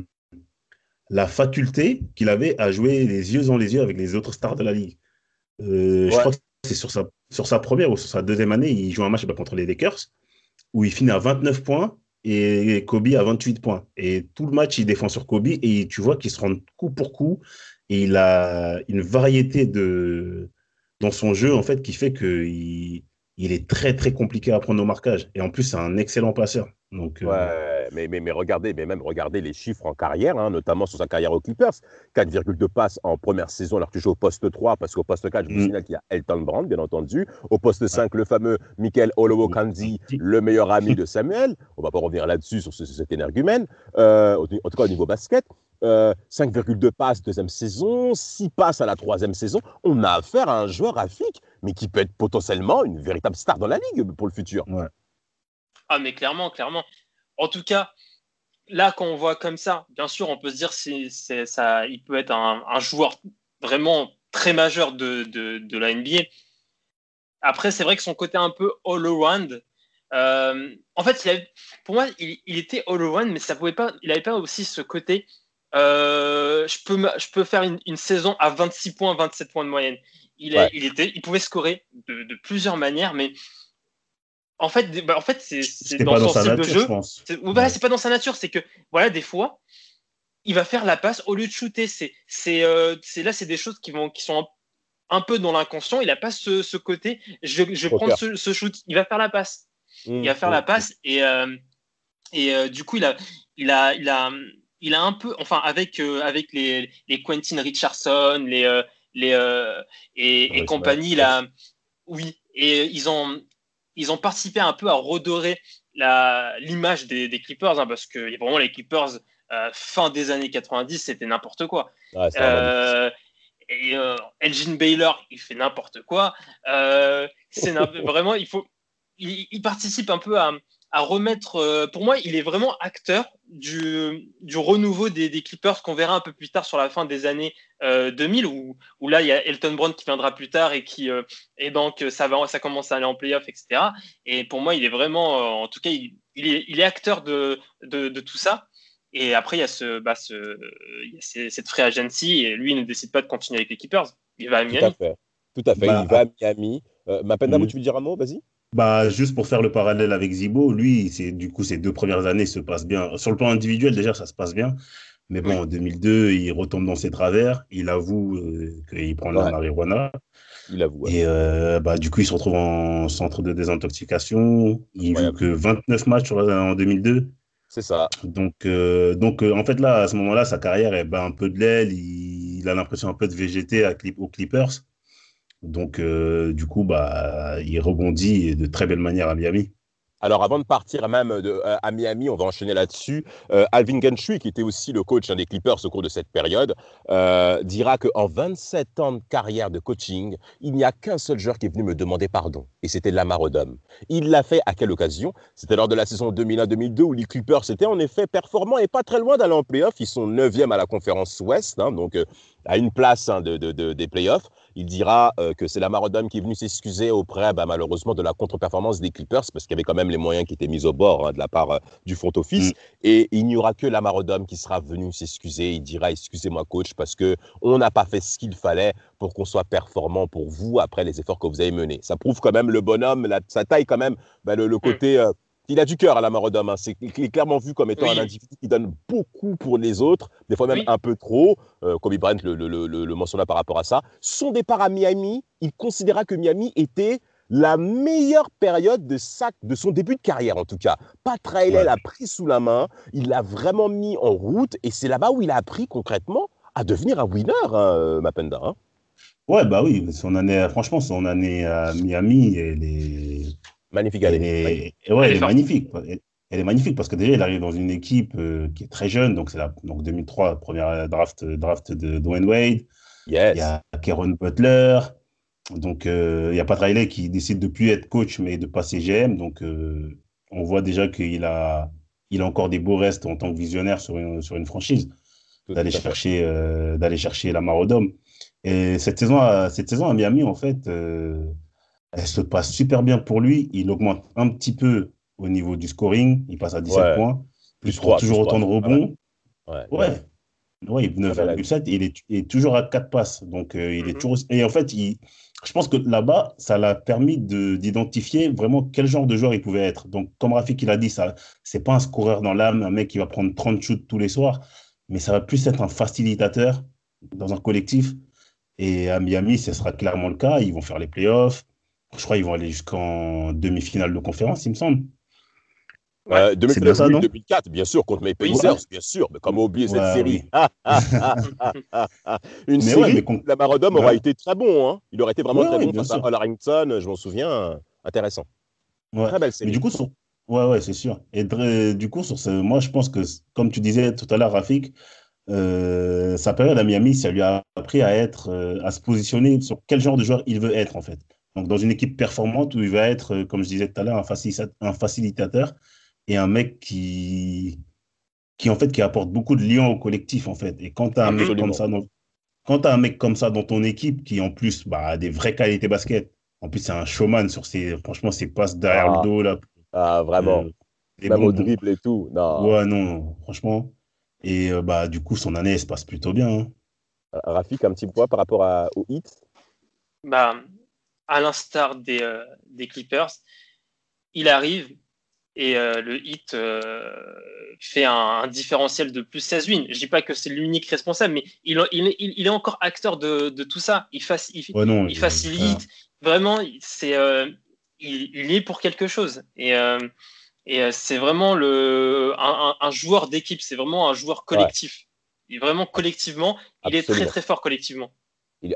la faculté qu'il avait à jouer les yeux dans les yeux avec les autres stars de la ligue. Euh, je crois que c'est sur sa sur sa première ou sur sa deuxième année, il joue un match contre les Lakers où il finit à 29 points et Kobe a 28 points. Et tout le match, il défend sur Kobe et tu vois qu'il se rend coup pour coup. Et il a une variété de dans son jeu en fait qui fait qu'il il est très très compliqué à prendre au marquage. Et en plus, c'est un excellent passeur. Donc, euh, ouais, mais, mais, mais, regardez, mais même regardez les chiffres en carrière, hein, notamment sur sa carrière aux Clippers. 4,2 passes en première saison alors que tu joues au poste 3, parce qu'au poste 4, je me mm. qu'il y a Elton Brand, bien entendu. Au poste 5, le fameux Michael Olowo-Kandi, le meilleur ami de Samuel. On va pas revenir là-dessus sur cet énergumène, euh, en tout cas au niveau basket. 5,2 euh, passes deuxième saison, 6 passes à la troisième saison. On a affaire à un joueur graphique, mais qui peut être potentiellement une véritable star dans la ligue pour le futur. Ouais. Ah, mais clairement, clairement. En tout cas, là, quand on voit comme ça, bien sûr, on peut se dire c'est, ça, il peut être un, joueur vraiment très majeur de, de, la NBA. Après, c'est vrai que son côté un peu all-around, euh, en fait, pour moi, il, était all-around, mais ça pouvait pas, il n'avait pas aussi ce côté euh, je, peux, je peux faire une, saison à 26 points, 27 points de moyenne. Il, il, était, il pouvait scorer de, de, plusieurs manières, mais en fait, bah, en fait c'est dans son style de jeu. C'est ouais. pas dans sa nature, c'est que voilà, des fois, il va faire la passe au lieu de shooter. C'est euh, là, c'est des choses qui, vont, qui sont un, peu dans l'inconscient. Il n'a pas ce, ce, côté. Je, je vais prendre ce, ce, shoot. Il va faire la passe. il va faire la mmh, passe et, euh, et du coup, il a, il a, il a, il a un peu, enfin, avec, euh, avec les, les Quentin Richardson, les, euh, les, euh, et, et compagnie, là, oui, et ils ont, ils ont participé un peu à redorer l'image des, des, Clippers, hein, parce que vraiment, les Clippers, fin des années 90, c'était n'importe quoi. et Elgin Baylor, il fait n'importe quoi. c'est vraiment, il faut, il, participe un peu à, à remettre. Euh, pour moi, il est vraiment acteur du, du renouveau des, des Clippers qu'on verra un peu plus tard sur la fin des années 2000, euh, où, où, là, il y a Elton Brown qui viendra plus tard et qui. Euh, et donc, ça, va, ça commence à aller en playoff, etc. Et pour moi, il est vraiment. en tout cas, il, il, est, il est, acteur de, de, de, tout ça. Et après, il y a, ce, bah, ce, il y a cette free agency et lui, il ne décide pas de continuer avec les Clippers. Il va à Miami. Tout à fait. Tout à fait. Bah, il va à Miami. Euh, Mapenda, mm. tu veux dire un mot? Vas-y. Bah, juste pour faire le parallèle avec Zibo, lui, c'est du coup, ces deux premières années se passent bien. Sur le plan individuel, déjà, ça se passe bien. Mais bon, en 2002, il retombe dans ses travers. Il avoue euh, qu'il prend la marijuana. Il avoue. Et euh, bah, du coup, il se retrouve en centre de désintoxication. Il joue que 29 matchs en 2002. C'est ça. Donc, euh, donc en fait, là, à ce moment-là, sa carrière est un peu de l'aile. Il, a l'impression un peu de végéter à, aux Clippers. Donc, euh, du coup, bah, il rebondit de très belle manière à Miami. Alors, avant de partir même de, euh, à Miami, on va enchaîner là-dessus. Euh, Alvin Gentry, qui était aussi le coach des Clippers au cours de cette période, euh, dira qu'en 27 ans de carrière de coaching, il n'y a qu'un seul joueur qui est venu me demander pardon, et c'était Lamar Odom. Il l'a fait à quelle occasion? C'était lors de la saison 2001-2002 où les Clippers étaient en effet performants et pas très loin d'aller en playoff. Ils sont 9e à la conférence Ouest, hein, donc à une place hein, de, des playoffs. Il dira euh, que c'est la Odom qui est venu s'excuser auprès, bah, malheureusement, de la contre-performance des Clippers, parce qu'il y avait quand même les moyens qui étaient mis au bord hein, de la part euh, du front office. Mm. Et il n'y aura que la Odom qui sera venu s'excuser. Il dira Excusez-moi, coach, parce que on n'a pas fait ce qu'il fallait pour qu'on soit performant pour vous après les efforts que vous avez menés. Ça prouve quand même le bonhomme, la, ça taille quand même bah, le, mm. côté. Euh, il a du cœur à la Marodom. Hein. C'est, il est clairement vu comme étant un individu qui donne beaucoup pour les autres, des fois même un peu trop. Euh, Kobe Bryant le, le, le, mentionna par rapport à ça. Son départ à Miami, il considéra que Miami était la meilleure période de, sa, de son début de carrière, en tout cas. Pat Riley l'a pris sous la main, il l'a vraiment mis en route, et c'est là-bas où il a appris concrètement à devenir un winner, hein, Mapenda. Hein. Ouais, bah oui, son année, franchement, son année à Miami, elle est Magnifique année. Et, ouais, elle est magnifique. elle est magnifique parce que déjà, il arrive dans une équipe euh, qui est très jeune. Donc, c'est la donc 2003, première draft, draft de Dwayne Wade. Yes. Il y a Karen Butler. Donc, euh, il n'y a pas Riley qui décide de plus être coach, mais de passer GM. Donc, euh, on voit déjà qu'il a, il a encore des beaux restes en tant que visionnaire sur une, sur une franchise. D'aller chercher, d'aller chercher la Marodome. Et cette saison, à, cette saison à Miami, en fait, elle se passe super bien pour lui. Il augmente un petit peu au niveau du scoring. Il passe à 17 points. Plus 3, toujours autant de rebonds. Ouais. ouais. ouais. 9,7. Il est, il est toujours à 4 passes. Donc, euh, il est mhm. toujours. Et en fait, il... je pense que là-bas, ça l'a permis d'identifier vraiment quel genre de joueur il pouvait être. Donc, comme Rafik il a dit, ça c'est pas un scoreur dans l'âme, un mec qui va prendre 30 shoots tous les soirs, mais ça va plus être un facilitateur dans un collectif. Et à Miami, ce sera clairement le cas. Ils vont faire les playoffs. Je crois qu'ils vont aller jusqu'en demi-finale de conférence, il me semble. Ouais, 2004, bien sûr, contre mes Pacers, bien sûr. Mais comment oublier cette série Une série où la Marodome aura été très bon. Hein. Il aurait été vraiment très bon face à Harrington, je m'en souviens. Intéressant. Très belle série. Mais du coup, sur... ouais, ouais, c'est sûr. Et du coup, sur ce... moi, je pense que, comme tu disais tout à l'heure, Rafik, euh, sa période à Miami, ça lui a appris à être, euh, à se positionner sur quel genre de joueur il veut être, en fait. Donc, dans une équipe performante où il va être, euh, comme je disais tout à l'heure, un, facilitateur et un mec qui, qui en fait qui apporte beaucoup de liens au collectif en fait. Et quand tu as un mec comme ça dans, quand as un mec comme ça dans ton équipe qui en plus bah, a des vraies qualités basket, en plus c'est un showman sur ses franchement ses passes derrière le ah. dos là. Ah vraiment. Euh, Même au dribble et tout. Non. Ouais non franchement. Et euh, bah du coup son année elle se passe plutôt bien. Hein. Rafik un petit point par rapport à, au hit. Bah à l'instar des, des Clippers, il arrive, et euh, le hit euh, fait un, différentiel de plus 16 wins. Je dis pas que c'est l'unique responsable, mais il, il, il, est encore acteur de, de tout ça. Il, il, facilite. Vraiment, c'est, euh, il, est pour quelque chose. Et, et c'est vraiment le, un, joueur d'équipe, c'est vraiment un joueur collectif. Vraiment collectivement, il est très très fort collectivement.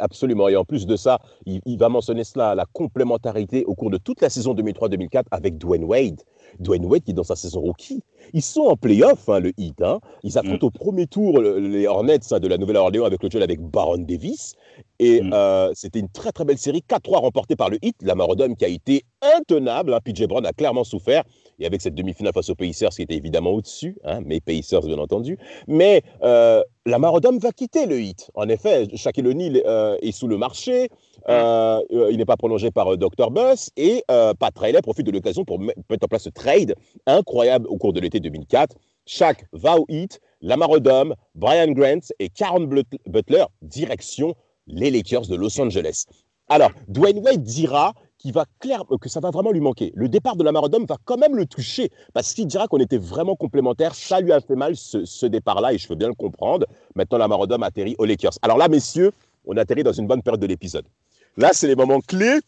Absolument. Et en plus de ça, il, il, va mentionner cela, la complémentarité au cours de toute la saison 2003-2004 avec Dwayne Wade. Dwayne Wade qui est dans sa saison rookie. Ils sont en playoff, hein, le Heat. Hein. Ils affrontent mm. au premier tour les Hornets hein, de la Nouvelle-Orléans avec le duel avec Baron Davis. Et mm. euh, c'était une très très belle série, 4-3 remportée par le Heat. La Marodome qui a été intenable. PJ Brown a clairement souffert. Et avec cette demi-finale face aux Pacers qui était évidemment au-dessus, mais Pacers bien entendu. Mais euh, la Marodome va quitter le Heat. En effet, Shaquille O'Neal euh, est sous le marché. Euh, il n'est pas prolongé par Dr. Buss et Pat Riley profite de l'occasion pour mettre en place ce trade incroyable au cours de l'été 2004. Shaq va Lamar Odom, Brian Grant et Karen Butler, direction les Lakers de Los Angeles. Alors, Dwayne Wade dira qu'il va clair, que ça va vraiment lui manquer. Le départ de Lamar Odom va quand même le toucher parce qu'il dira qu'on était vraiment complémentaires. Ça lui a fait mal ce, départ-là et je veux bien le comprendre. Maintenant, Lamar Odom atterrit aux Lakers. Alors là, messieurs, on atterrit dans une bonne période de l'épisode. Là, c'est les moments clés euh,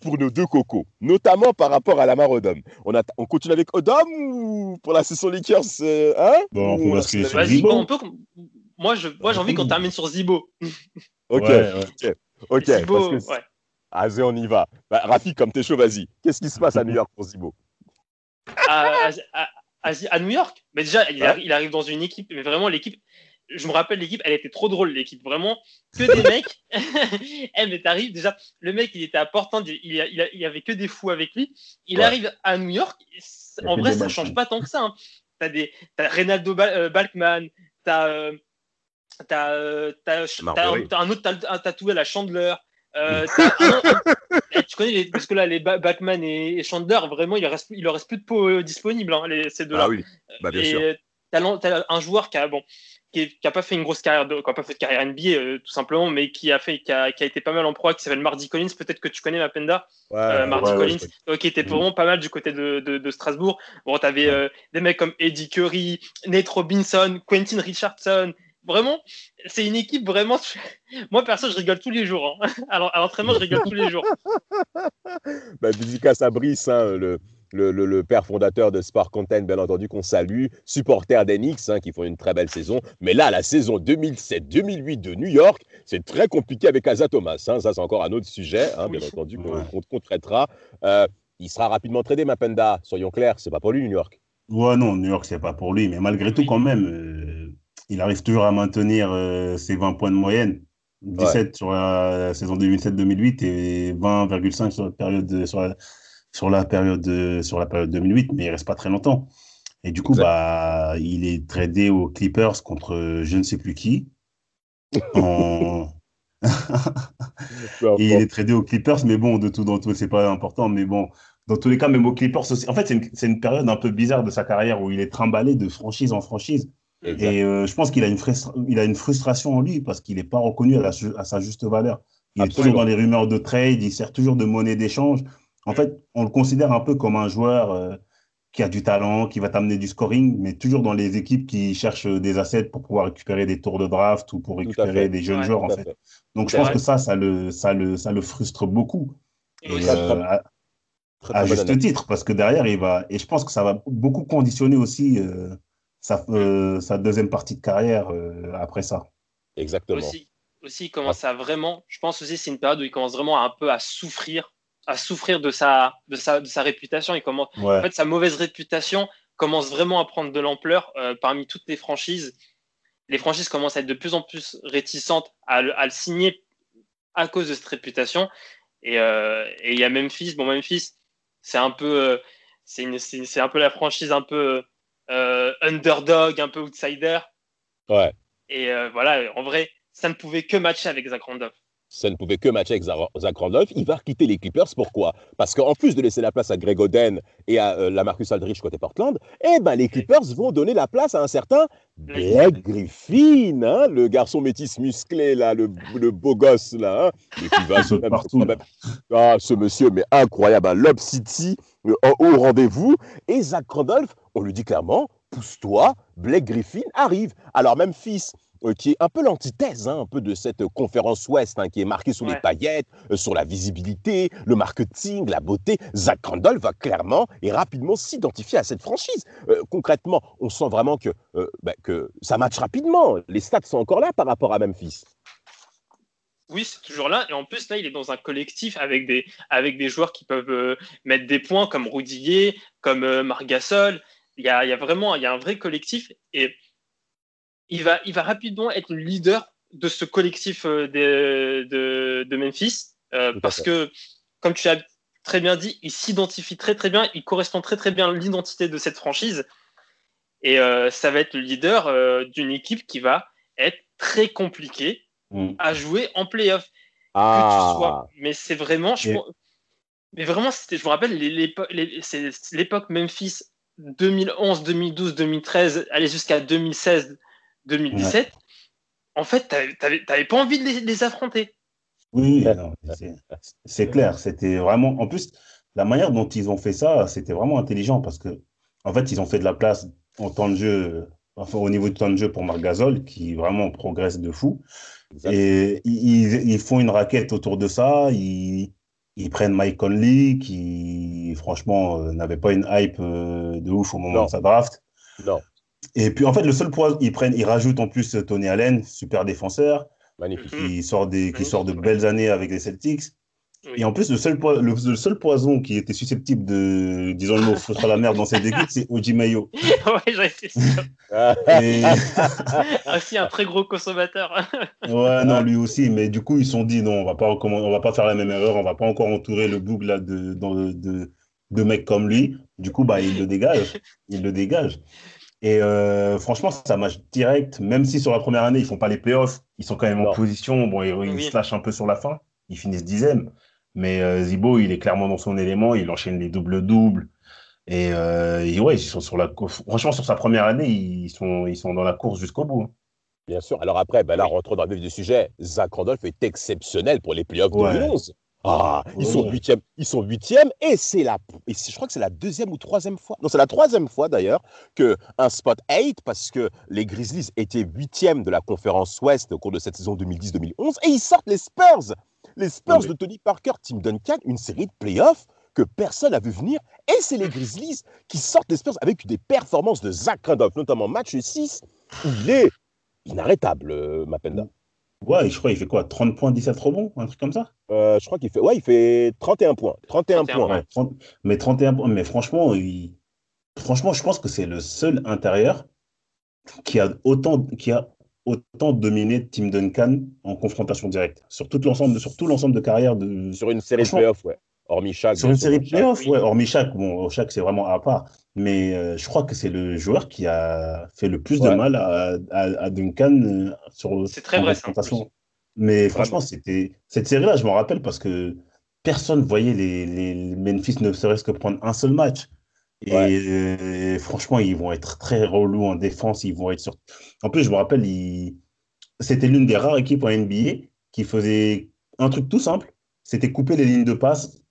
pour nos deux cocos, notamment par rapport à la mare Odom. On, a, on continue avec Odom ou pour la session Lakers euh, hein? Bon, on va se sur Zibo. Moi, je, moi, j'ai envie qu'on termine sur Zibo. ok, ok. Ok. Zibo, que... ouais. Allez, on y va. Bah, Rafi, comme t'es chaud, vas-y. Qu'est-ce qui se passe à New York pour Zibo? À, à, New York? Mais déjà, il, arrive dans une équipe, mais vraiment l'équipe je me rappelle l'équipe, elle était trop drôle, l'équipe, vraiment. Que des mecs. elle mais t'arrives, déjà, le mec, il était à Portland, il, il, il, avait que des fous avec lui. Il arrive à New York. En vrai, ça change pas tant que ça. Hein. T'as des, as Reynaldo euh, Balkman, t'as, euh, t'as, euh, un autre tatoué à la Chandler. Euh, eh, tu connais les, parce que là les Balkman et, Chandler vraiment il leur reste il leur reste plus de peau disponible hein, les, ces deux là ah oui bah, bien sûr t'as, un joueur qui a bon qui n'a pas fait une grosse carrière, de, qui a pas fait de carrière NBA euh, tout simplement, mais qui a fait, qui a, qui a, été pas mal en pro, qui s'appelle Mardi Collins. Peut-être que tu connais Mapenda, ouais, euh, Mardi Collins, qui était vraiment pas mal du côté de, de, de Strasbourg. Bon, t'avais euh, des mecs comme Eddie Curry, Nate Robinson, Quentin Richardson. Vraiment, c'est une équipe vraiment. Moi, perso, je rigole tous les jours. Hein. Alors, à l'entraînement, je rigole tous les jours. bah, dédicace à Brice, hein, le, le, père fondateur de Spark Content, bien entendu, qu'on salue, supporter d'Enix, hein, qui font une très belle saison. Mais là, la saison 2007-2008 de New York, c'est très compliqué avec Asa Thomas. Hein. Ça, c'est encore un autre sujet, hein, bien entendu, qu'on traitera. Euh, il sera rapidement tradé, Mapenda. Soyons clairs, c'est pas pour lui, New York. Ouais, non, New York, c'est pas pour lui. Mais malgré tout, quand même, euh, il arrive toujours à maintenir euh, ses 20 points de moyenne. 17 sur la saison 2007-2008 et 20,5 sur la période sur la, sur la période sur la période 2008, mais il reste pas très longtemps. Et du coup, bah, il est tradé aux Clippers contre je ne sais plus qui. il est tradé aux Clippers, mais bon, de tout dans tout, c'est pas important. Mais bon, dans tous les cas, même aux Clippers aussi. En fait, c'est une, période un peu bizarre de sa carrière où il est trimballé de franchise en franchise. Et euh, je pense qu'il a, une a une frustration en lui parce qu'il n'est pas reconnu à, sa juste valeur. Il est toujours dans les rumeurs de trade, il sert toujours de monnaie d'échange. En fait, on le considère un peu comme un joueur euh, qui a du talent, qui va t'amener du scoring, mais toujours dans les équipes qui cherchent des assets pour pouvoir récupérer des tours de draft ou pour récupérer des jeunes joueurs, en fait. Donc, je pense que ça, ça le, ça, le, ça le frustre beaucoup. Et, euh, à, juste titre, parce que derrière, il va. Et je pense que ça va beaucoup conditionner aussi euh, sa, euh, sa, deuxième partie de carrière après ça. Exactement. Aussi, aussi, il commence à vraiment. Je pense aussi c'est une période où il commence vraiment un peu à souffrir à souffrir de sa, de sa, de sa réputation. Il commence, En fait, sa mauvaise réputation commence vraiment à prendre de l'ampleur euh, parmi toutes les franchises. Les franchises commencent à être de plus en plus réticentes à, le, signer à cause de cette réputation. Et, euh, et il y a Memphis. Bon, Memphis, c'est un peu, euh, c'est un peu la franchise un peu underdog, un peu outsider. Ouais. Et voilà, en vrai, ça ne pouvait que matcher avec Zach Randolph ça ne pouvait que matcher avec Zach Randolph. Il va quitter les Clippers. Pourquoi? Parce qu'en plus de laisser la place à Greg Oden et à euh, la Marcus Aldridge côté Portland, eh ben, les Clippers vont donner la place à un certain Blake Griffin, hein, le garçon métis musclé, là, le, beau gosse, là, hein, et qui va se partout. Ah, ce monsieur, mais incroyable, hein, Lob City, euh, au rendez-vous. Et Zach Randolph, on lui dit clairement, pousse-toi, Blake Griffin arrive. Alors, même fils, euh, qui est un peu l'antithèse hein, un peu de cette conférence Ouest, hein, qui est marquée sur les paillettes, euh, sur la visibilité, le marketing, la beauté. Zach Randolph va clairement et rapidement s'identifier à cette franchise. Euh, concrètement, on sent vraiment que, bah, que ça match rapidement. Les stats sont encore là par rapport à Memphis. Oui, c'est toujours là. Et en plus, là, il est dans un collectif avec des, avec des joueurs qui peuvent mettre des points comme Roudier, comme Margasol. Il y a, il y a vraiment il y a un vrai collectif. Et il va, il va rapidement être le leader de ce collectif euh, de, de, Memphis euh, parce que, comme tu as très bien dit, il s'identifie très très bien, il correspond très très bien à l'identité de cette franchise et euh, ça va être le leader d'une équipe qui va être très compliquée mm. à jouer en playoff. Ah. Mais c'est vraiment, je, mais vraiment, je me rappelle l'époque Memphis 2011, 2012, 2013, aller jusqu'à 2016 2017, en fait, tu n'avais pas envie de les, affronter. Oui, c'est clair. C'était vraiment. En plus, la manière dont ils ont fait ça, c'était vraiment intelligent parce que, en fait, ils ont fait de la place en temps de jeu, enfin, au niveau du temps de jeu pour Marc Gasol, qui vraiment progresse de fou. Et ils, font une raquette autour de ça. Ils, prennent Mike Conley, qui, franchement, euh, n'avait pas une hype euh, de ouf au moment de sa draft. Non. Et puis, en fait, le seul poids, ils, prennent, ils rajoutent en plus Tony Allen, super défenseur. Magnifique. Qui sort, des, qui sort de belles années avec les Celtics. Et en plus, le seul, le, seul poison qui était susceptible de, disons le mot, foutre la merde dans cette équipe, c'est Oji Mayo. ouais, j'en étais sûr. Et... aussi un très gros consommateur. ouais, non, lui aussi. Mais du coup, ils se sont dit, non, on va pas, on va pas faire la même erreur, on va pas encore entourer le bouc là, de, de, de, de mecs comme lui. Du coup, bah, il le dégage. Il le dégage. Et euh, franchement, ça marche direct, même si sur la première année, ils font pas les playoffs, ils sont quand même en position. Bon, ils, se lâchent un peu sur la fin, ils finissent dixième. Mais euh, Zibo, il est clairement dans son élément, il enchaîne les doubles-doubles. Et, euh, ouais, ils sont sur la franchement, sur sa première année, ils sont, ils sont dans la course jusqu'au bout. Hein. Bien sûr. Alors après, ben là, rentrons dans le vif du sujet. Zach Randolph est exceptionnel pour les playoffs de 2011. Ah, ils sont huitièmes, ils sont huitièmes, et c'est la, et je crois que c'est la deuxième ou troisième fois, non, c'est la troisième fois d'ailleurs que un spot 8, parce que les Grizzlies étaient huitièmes de la conférence Ouest au cours de cette saison 2010-2011, et ils sortent les Spurs, les Spurs de Tony Parker, Tim Duncan, une série de playoffs que personne n'a vu venir, et c'est les Grizzlies qui sortent les Spurs avec des performances de Zach Randolph, notamment match 6, où il est inarrêtable, euh, Mapenda. Ouais, je crois qu'il fait quoi 30 points, 17 rebonds, un truc comme ça? Euh, Je crois qu'il fait, ouais, il fait 31 points. 31, points. mais 31 points, mais franchement, il, franchement, je pense que c'est le seul intérieur qui a autant, qui a autant dominé Tim Duncan en confrontation directe sur tout l'ensemble, sur tout l'ensemble de carrière de. Sur une série de playoffs, ouais. Hormis chaque. Sur une série de playoffs, ouais. Hormis chaque, bon, chaque c'est vraiment à part. Mais euh, je crois que c'est le joueur qui a fait le plus de mal à, à, Duncan euh, sur. C'est très vrai. Mais franchement, c'était cette série-là, je m'en rappelle parce que personne voyait les, les Memphis ne serait-ce que prendre un seul match. Et euh, franchement, ils vont être très relous en défense. Ils vont être sur... En plus, je me rappelle, c'était l'une des rares équipes en NBA qui faisait un truc tout simple. C'était couper les lignes de passe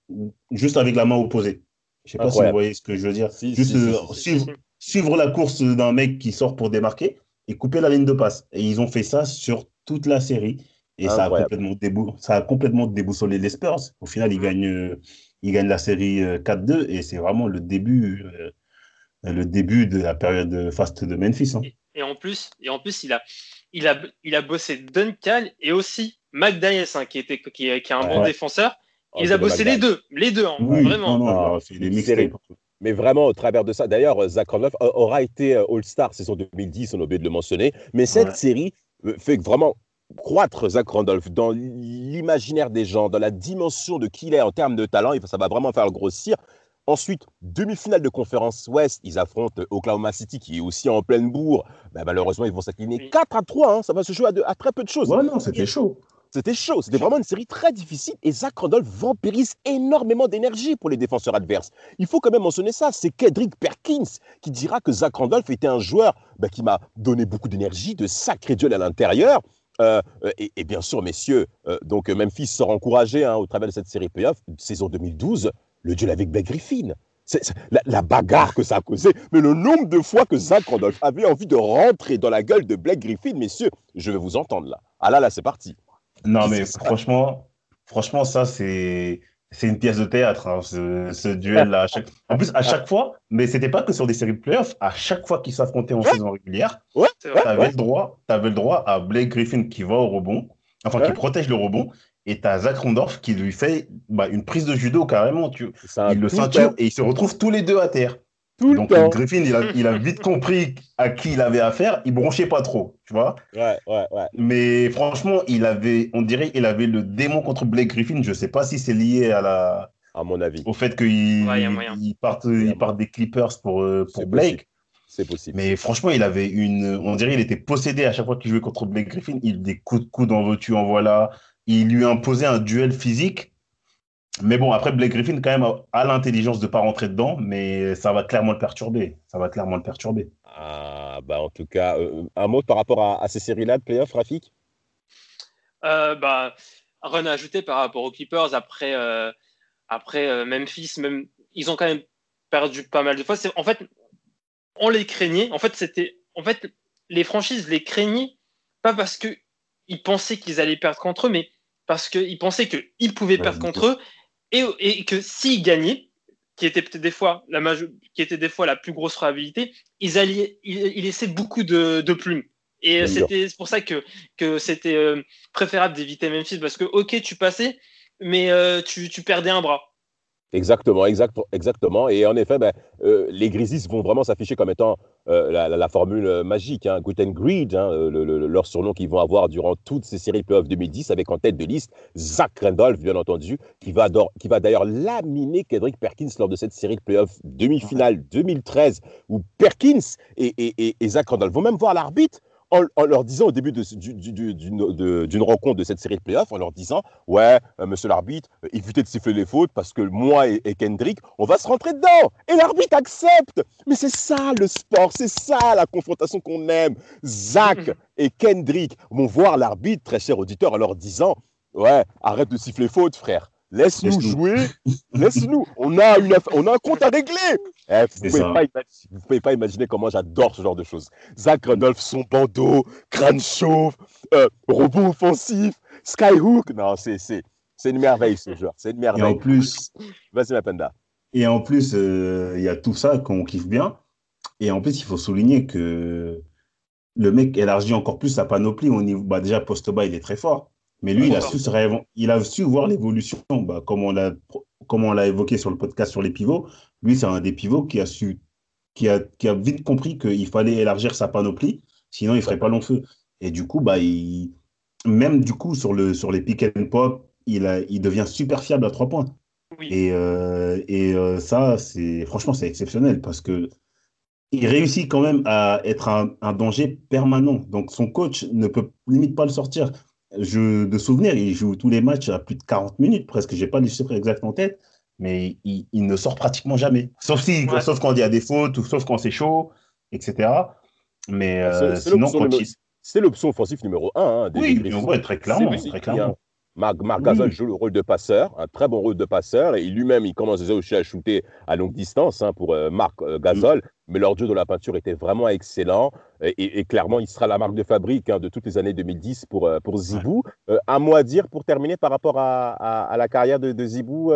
juste avec la main opposée. Je sais pas si vous voyez ce que je veux dire. juste suivre, suivre, la course d'un mec qui sort pour démarquer et couper la ligne de passe. Et ils ont fait ça sur toute la série. Et ça a, complètement débou ça a complètement déboussolé les Spurs. Au final, ils gagnent il gagne la série 4-2 euh, et c'est vraiment le début, euh, le début de la période faste de Memphis. Hein. Et, en plus, et en plus il, a, il, a, il a bossé Duncan et aussi McDaniels, hein, qui, était, qui, est, un bon défenseur. Oh, il a bossé les deux, les deux, hein, vraiment. Non, non, des mais vraiment, au travers de ça, d'ailleurs, Zach Randolph aura été euh, All-Star saison 2010, on a oublié de le mentionner. Mais cette série fait vraiment croître Zach Randolph dans l'imaginaire des gens, dans la dimension de qui il est en termes de talent, ça va vraiment faire le grossir. Ensuite, demi-finale de conférence Ouest, ils affrontent Oklahoma City qui est aussi en pleine bourre. Ben, malheureusement, ils vont s'incliner 4 à 3. Hein. Ça va se jouer à, très peu de choses. Ouais, non, c'était chaud. C'était chaud. C'était vraiment une série très difficile. Et Zach Randolph vampirise énormément d'énergie pour les défenseurs adverses. Il faut quand même mentionner ça. C'est Kedrick Perkins qui dira que Zach Randolph était un joueur ben, qui m'a donné beaucoup d'énergie, de sacré duel à l'intérieur. Euh, et, bien sûr, messieurs, euh, donc Memphis sort encouragé hein, au travers de cette série playoff, saison 2012, le duel avec Blake Griffin. C'est, la, bagarre que ça a causé, mais le nombre de fois que Zach Randolph avait envie de rentrer dans la gueule de Blake Griffin, messieurs, je vais vous entendre là. Ah là, là, c'est parti. Non, mais franchement, franchement, ça, c'est c'est une pièce de théâtre, hein, ce, duel-là. En plus, à chaque fois, mais c'était pas que sur des séries de playoffs, à chaque fois qu'ils s'affrontaient en saison régulière, ouais, tu avais, le droit, avais le droit à Blake Griffin qui va au rebond, enfin qui protège le rebond, et tu as Zach Rondorf qui lui fait bah, une prise de judo carrément. Tu... Il le ceinture et ils se retrouvent tous les deux à terre. Donc Griffin, il a, vite compris à qui il avait affaire. Il bronchait pas trop, tu vois. Ouais, ouais, ouais. Mais franchement, il avait, on dirait, il avait le démon contre Blake Griffin. Je sais pas si c'est lié à la, à mon avis, au fait qu'il il parte, il part des Clippers pour euh, pour Blake. C'est possible. Mais franchement, il avait une, on dirait, il était possédé à chaque fois qu'il jouait contre Blake Griffin. Il des coups de coude en veux-tu, en voilà. Il lui imposait un duel physique mais bon, après, Blake Griffin, quand même, a l'intelligence de ne pas rentrer dedans, mais ça va clairement le perturber. Ça va clairement le perturber. Ah, bah en tout cas, euh, un mot par rapport à, ces séries-là de playoffs, Rafik? Euh, bah, Rien à ajouter par rapport aux Clippers. Après, euh, après euh, Memphis, même, ils ont quand même perdu pas mal de fois. En fait, on les craignait. En fait, c'était, en fait, les franchises les craignaient, pas parce qu'ils pensaient qu'ils allaient perdre contre eux, mais parce qu'ils pensaient qu'ils pouvaient perdre contre eux et, que s'ils gagnaient, qui était peut-être des fois la qui était des fois la plus grosse probabilité, ils allaient, ils, laissaient beaucoup de, plumes. Et c'était pour ça que, que c'était euh, préférable d'éviter Memphis parce que ok tu passais, mais euh, tu, tu perdais un bras. Exactement, exact, exactement. Et en effet, ben, euh, les Grizzlies vont vraiment s'afficher comme étant euh, la, formule euh, magique, hein, Good and Greed, hein, leur surnom qu'ils vont avoir durant toutes ces séries playoffs 2010, avec en tête de liste Zach Randolph, bien entendu, qui va, qui va d'ailleurs laminer Kendrick Perkins lors de cette série de playoffs demi-finale 2013, où Perkins et, et, et Zach Randolph vont même voir l'arbitre en, leur disant au début d'une rencontre de cette série de playoffs, en leur disant Ouais, euh, monsieur l'arbitre, euh, évitez de siffler les fautes parce que moi et, Kendrick, on va se rentrer dedans. Et l'arbitre accepte. Mais c'est ça le sport, c'est ça la confrontation qu'on aime. Zach et Kendrick vont voir l'arbitre, très cher auditeur, en leur disant Ouais, arrête de siffler faute, frère. Laisse-nous jouer, laisse-nous. On a, une, on a un compte à régler. Eh, vous ne pouvez, pas imaginer comment j'adore ce genre de choses. Zach Randolph, son bandeau, crâne chauve, euh, robot offensif, Skyhook. Non, c'est une merveille ce joueur. C'est une merveille. Et en plus, vas-y, Mapenda. Et en plus, euh, il y a tout ça qu'on kiffe bien. Et en plus, il faut souligner que le mec élargit encore plus sa panoplie au niveau. Bah, déjà, post-bas, il est très fort. Mais lui, il a su, il a su voir l'évolution, bah, comme on l'a évoqué sur le podcast sur les pivots. Lui, c'est un des pivots qui a su qui a, qui a vite compris qu'il fallait élargir sa panoplie, sinon il ne ferait pas long feu. Et du coup, bah, il, même du coup, sur, le, sur les pick and pop, il, a, il devient super fiable à trois points. Et, euh, et euh, ça, c'est franchement, c'est exceptionnel parce que il réussit quand même à être un, un, danger permanent. Donc son coach ne peut limite pas le sortir. Je, de souvenir, il joue tous les matchs à plus de 40 minutes presque. J'ai pas le chiffre exact en tête, mais il, il, ne sort pratiquement jamais. Sauf, si, sauf quand il y a des fautes, ou sauf quand c'est chaud, etc. Mais euh, sinon, quand il, c'est l'option offensive numéro 1. Hein, oui, mais très clairement. Très clairement. Marc, Gasol joue le rôle de passeur, un très bon rôle de passeur, et lui-même, il commence déjà aussi à shooter à longue distance hein, pour euh, Marc euh, Gasol, mais leur jeu de la peinture était vraiment excellent, et, clairement, il sera la marque de fabrique hein, de toutes les années 2010 pour, euh, pour Zibou. un mot à dire pour terminer par rapport à, la carrière de, de Zibou,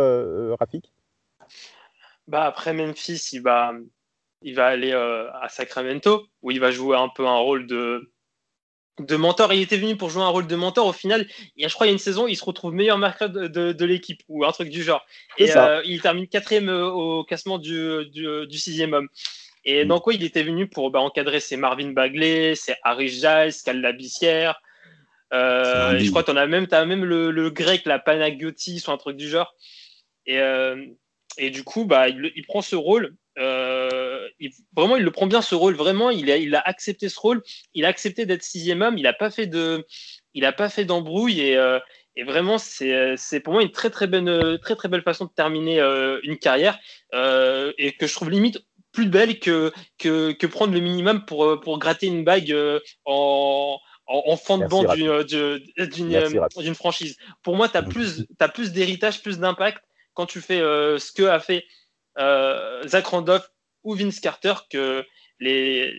Rafik? Bah, Après Memphis, il va, il va aller à Sacramento, où il va jouer un peu un rôle de de mentor. Il était venu pour jouer un rôle de mentor. Au final, il y a, je crois, il y a une saison, il se retrouve meilleur marqueur de, l'équipe ou un truc du genre. Et euh, il termine quatrième euh, au classement du, du, sixième homme. Et mm. donc, oui, il était venu pour bah, encadrer ses Marvin Bagley, ses Harry Giles, Cal Labissière. Euh, je crois que tu as même, as même le, grec, la Panagiotis ou un truc du genre. Et, et du coup, bah, il, il prend ce rôle. Euh, il, vraiment, il le prend bien ce rôle. Vraiment, il a, il a accepté ce rôle. Il a accepté d'être sixième homme. Il n'a pas fait de, il a pas fait d'embrouille et, euh, et vraiment, c'est, c'est pour moi une très très belle, très très belle façon de terminer euh, une carrière et que je trouve limite plus belle que, que, que prendre le minimum pour, pour gratter une bague en, en, fond de bande d'une, d'une, franchise. Pour moi, tu as plus, plus d'héritage, plus d'impact quand tu fais ce que a fait Zach Randolph ou Vince Carter que les.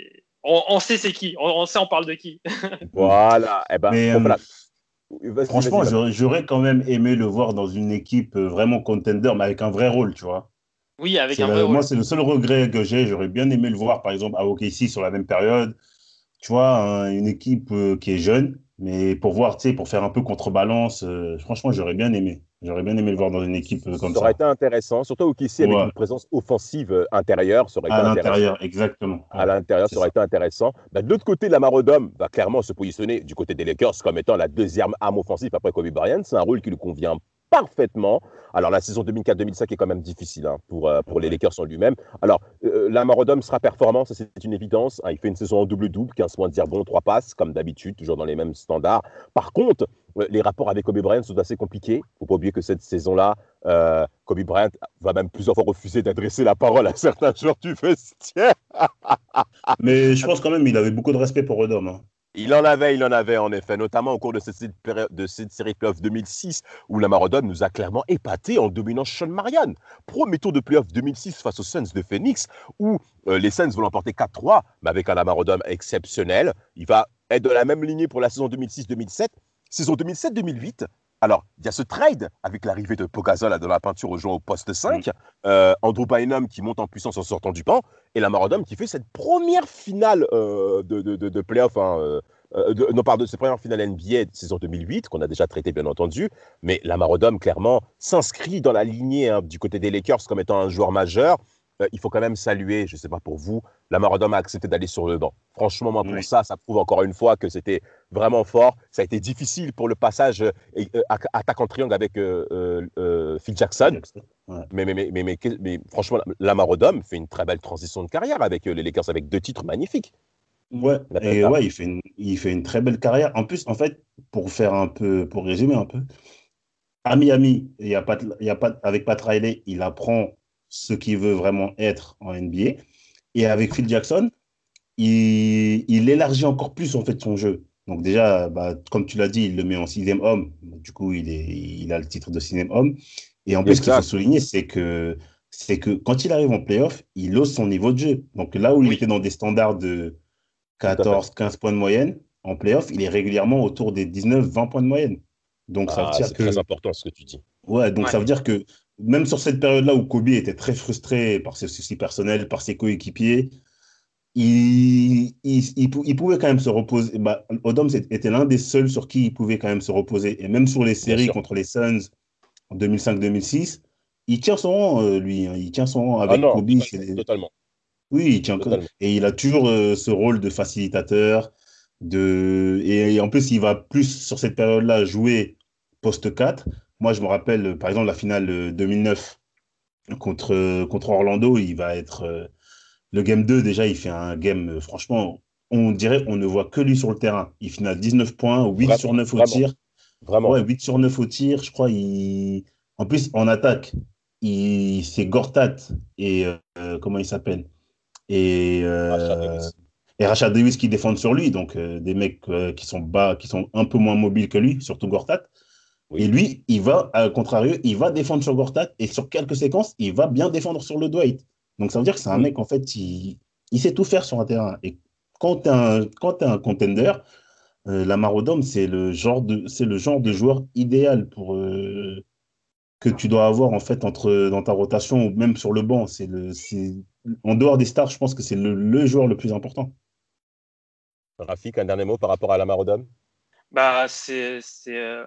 On, sait c'est qui, on, sait on parle de qui. voilà. Eh ben, euh, franchement, j'aurais quand même aimé le voir dans une équipe euh, vraiment contender, mais avec un vrai rôle, tu vois. Oui, avec un vrai rôle. Moi, c'est le seul regret que j'ai. J'aurais bien aimé le voir, par exemple, à OKC sur la même période. Tu vois, une équipe qui est jeune, mais pour voir, tu sais, pour faire un peu contrebalance, franchement, j'aurais bien aimé. J'aurais bien aimé le voir dans une équipe comme ça. Ça aurait été intéressant, surtout au Kissi avec une présence offensive euh, intérieure. Ça aurait à l'intérieur, exactement. À l'intérieur, ça aurait été intéressant. Bah, de l'autre côté, la Marodome va clairement se positionner du côté des Lakers comme étant la deuxième arme offensive après Kobe Bryant. C'est un rôle qui lui convient parfaitement. Alors la saison 2004-2005 est quand même difficile hein, pour, euh, pour les Lakers en lui-même. Alors euh, la Marodome sera performant, ça c'est une évidence. Hein. il fait une saison en double-double, 15 points de dire bon, 3 passes, comme d'habitude, toujours dans les mêmes standards. Par contre, euh, les rapports avec Kobe Bryant sont assez compliqués. Il ne faut pas oublier que cette saison-là, Kobe Bryant va même plusieurs fois refuser d'adresser la parole à certains joueurs du vestiaire. Mais je pense quand même qu'il avait beaucoup de respect pour Rodom. Hein. Il en avait, il en avait en effet, notamment au cours de cette, de cette série playoff 2006 où la Marodome nous a clairement épaté en dominant Sean Marianne. Premier tour de playoff 2006 face aux Suns de Phoenix où euh, les Suns vont l'emporter 4-3, mais avec un Lamarodome exceptionnel. Il va être de la même lignée pour la saison 2006-2007. Saison 2007-2008, alors, il y a ce trade avec l'arrivée de Pogazol dans la peinture au jouant au poste 5, mm. euh, Andrew Bynum qui monte en puissance en sortant du banc, et la Marodome qui fait cette première finale euh, de, de, de, playoff, hein, euh, non, pardon, cette première finale NBA de saison 2008, qu'on a déjà traité bien entendu, mais la Marodome clairement s'inscrit dans la lignée hein, du côté des Lakers comme étant un joueur majeur. Euh, il faut quand même saluer, je ne sais pas pour vous, la Maradona a accepté d'aller sur le banc. Franchement, moi, pour ça, ça prouve encore une fois que c'était vraiment fort. Ça a été difficile pour le passage euh, euh, attaque en triangle avec Phil Jackson. Mais, mais, mais, mais, franchement, la Marodome fait une très belle transition de carrière avec les Lakers, avec deux titres magnifiques. Ouais, et ouais, il fait, une, il fait une très belle carrière. En plus, en fait, pour faire un peu, pour résumer un peu, à Miami, il y a pas, il y a pas, avec Pat Riley, il apprend ce qu'il veut vraiment être en NBA. Et avec Phil Jackson, il, il, élargit encore plus en fait son jeu. Donc déjà, bah, comme tu l'as dit, il le met en sixième homme. Du coup, il, est, il a le titre de sixième homme. Et en plus, ce qu'il faut souligner, c'est que, c'est que quand il arrive en playoff, il ose son niveau de jeu. Donc là où il était dans des standards de 14, 15 points de moyenne, en playoff, il est régulièrement autour des 19, 20 points de moyenne. Donc ça veut ah, dire que. C'est très important ce que tu dis. Ouais, donc ça veut dire que même sur cette période-là où Kobe était très frustré par ses soucis personnels, par ses coéquipiers, il, il, pouvait quand même se reposer. Bah, Odom était l'un des seuls sur qui il pouvait quand même se reposer. Et même sur les séries contre les Suns en 2005-2006, il tient son rang, euh, lui. Hein. il tient son rang avec ah Kobe. Totalement. Oui, il tient Et il a toujours ce rôle de facilitateur. De... Et, en plus, il va plus sur cette période-là jouer poste 4. Moi, je me rappelle, par exemple, la finale 2009 contre, contre Orlando, il va être. le game 2, déjà, il fait un game, franchement, on dirait on ne voit que lui sur le terrain. Il finit à 19 points, 8 sur 9 au tir. Vraiment. Ouais, 8 sur 9 au tir, je crois. Il... En plus, en attaque, il... c'est Gortat et euh, comment il s'appelle? Et, euh, et Rachad Davis qui défendent sur lui. Donc, euh, des mecs qui sont bas, qui sont un peu moins mobiles que lui, surtout Gortat. Et lui, il va, à contrario, il va défendre sur Gortat et sur quelques séquences, il va bien défendre sur le Dwight. Donc, ça veut dire que c'est un mec, en fait, il, il sait tout faire sur un terrain. Et quand tu es, un contender, euh, la Marodome, c'est le, genre de, le genre de joueur idéal pour, euh, que tu dois avoir en fait entre, dans ta rotation ou même sur le banc. C'est le, en dehors des stars, je pense que c'est le, joueur le plus important. Rafik, un dernier mot par rapport à la Marodome bah, c'est, euh,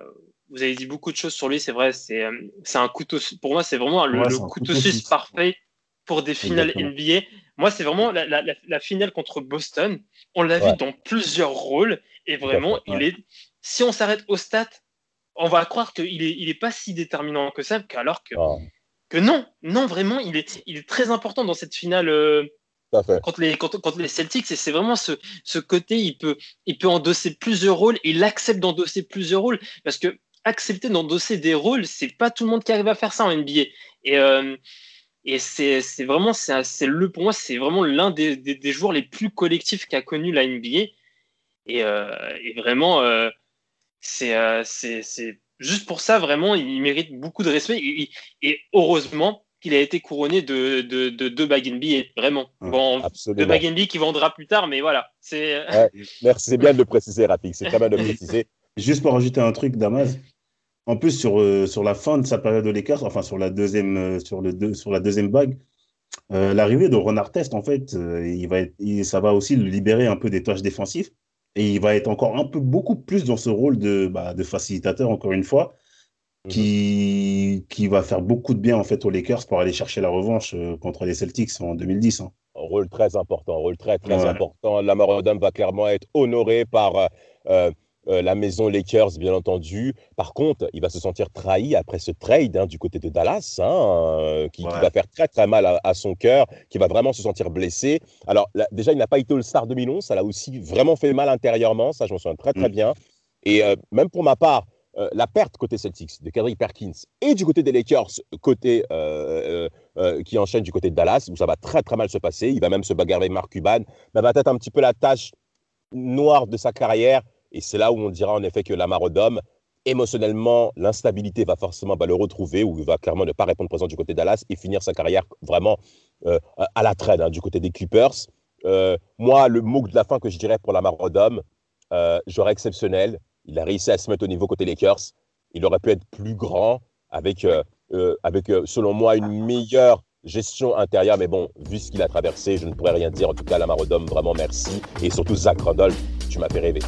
vous avez dit beaucoup de choses sur lui, c'est vrai. C'est, un couteau. Pour moi, c'est vraiment le, couteau, suisse parfait pour des finales NBA. Moi, c'est vraiment la, finale contre Boston. On l'a vu dans plusieurs rôles. Et vraiment, il est. Si on s'arrête au stat, on va croire qu'il n'est il est pas si déterminant que ça, alors que, que non, non, vraiment, il est, il est très important dans cette finale. Euh, contre les, contre, les Celtics, et c'est vraiment ce, ce côté, il peut, il peut endosser plusieurs rôles, il accepte d'endosser plusieurs rôles, parce que accepter d'endosser des rôles, c'est pas tout le monde qui arrive à faire ça en NBA. Et, euh, et c'est vraiment, c'est le, pour moi, c'est vraiment l'un des, des, joueurs les plus collectifs qu'a connu la NBA. Et, euh, et vraiment, euh, euh, c'est juste pour ça, vraiment, il mérite beaucoup de respect. Et, heureusement qu'il a été couronné de deux de, de bagues NBA, vraiment. Bon, de bagues NBA qui vendra plus tard, mais voilà. c'est merci, c'est bien de le préciser, Rapik. C'est très bien de le préciser. Juste pour rajouter un truc, Damas, en plus, sur, euh, sur la fin de sa période de Lakers, enfin sur la deuxième, euh, sur le deux, sur la deuxième vague, euh, l'arrivée de Ron Artest, en fait, il va être, ça va aussi le libérer un peu des tâches défensives. Et il va être encore un peu beaucoup plus dans ce rôle de, bah, de facilitateur, encore une fois, mhm. qui, qui va faire beaucoup de bien en fait aux Lakers pour aller chercher la revanche contre les Celtics en 2010. Hein. Un rôle très important, un rôle très très important. Lamar Odom va clairement être honoré par euh, la maison Lakers, bien entendu. Par contre, il va se sentir trahi après ce trade hein, du côté de Dallas, hein, euh, qui, va faire très très mal à, son cœur, qui va vraiment se sentir blessé. Alors déjà, il n'a pas été le star 2011, ça l'a aussi vraiment fait mal intérieurement, ça je m'en souviens très très mm. bien. Et euh, même pour ma part, la perte côté Celtics de Kendrick Perkins et du côté des Lakers, côté qui enchaîne du côté de Dallas, où ça va très très mal se passer. Il va même se bagarrer avec Mark Cuban, mais va être un petit peu la tâche noire de sa carrière et c'est là où on dira en effet que Lamar Odom, émotionnellement, l'instabilité va forcément le retrouver, ou il va clairement ne pas répondre présent du côté de Dallas et finir sa carrière vraiment euh, à la traîne hein, du côté des Clippers. Euh, moi, le mot de la fin que je dirais pour Lamar Odom, euh, j'aurais exceptionnel. Il a réussi à se mettre au niveau côté Lakers. Il aurait pu être plus grand avec, avec selon moi, une meilleure gestion intérieure. Mais bon, vu ce qu'il a traversé, je ne pourrais rien dire. En tout cas, Lamar Odom, vraiment merci. Et surtout, Zach Randolph, tu m'as fait rêver.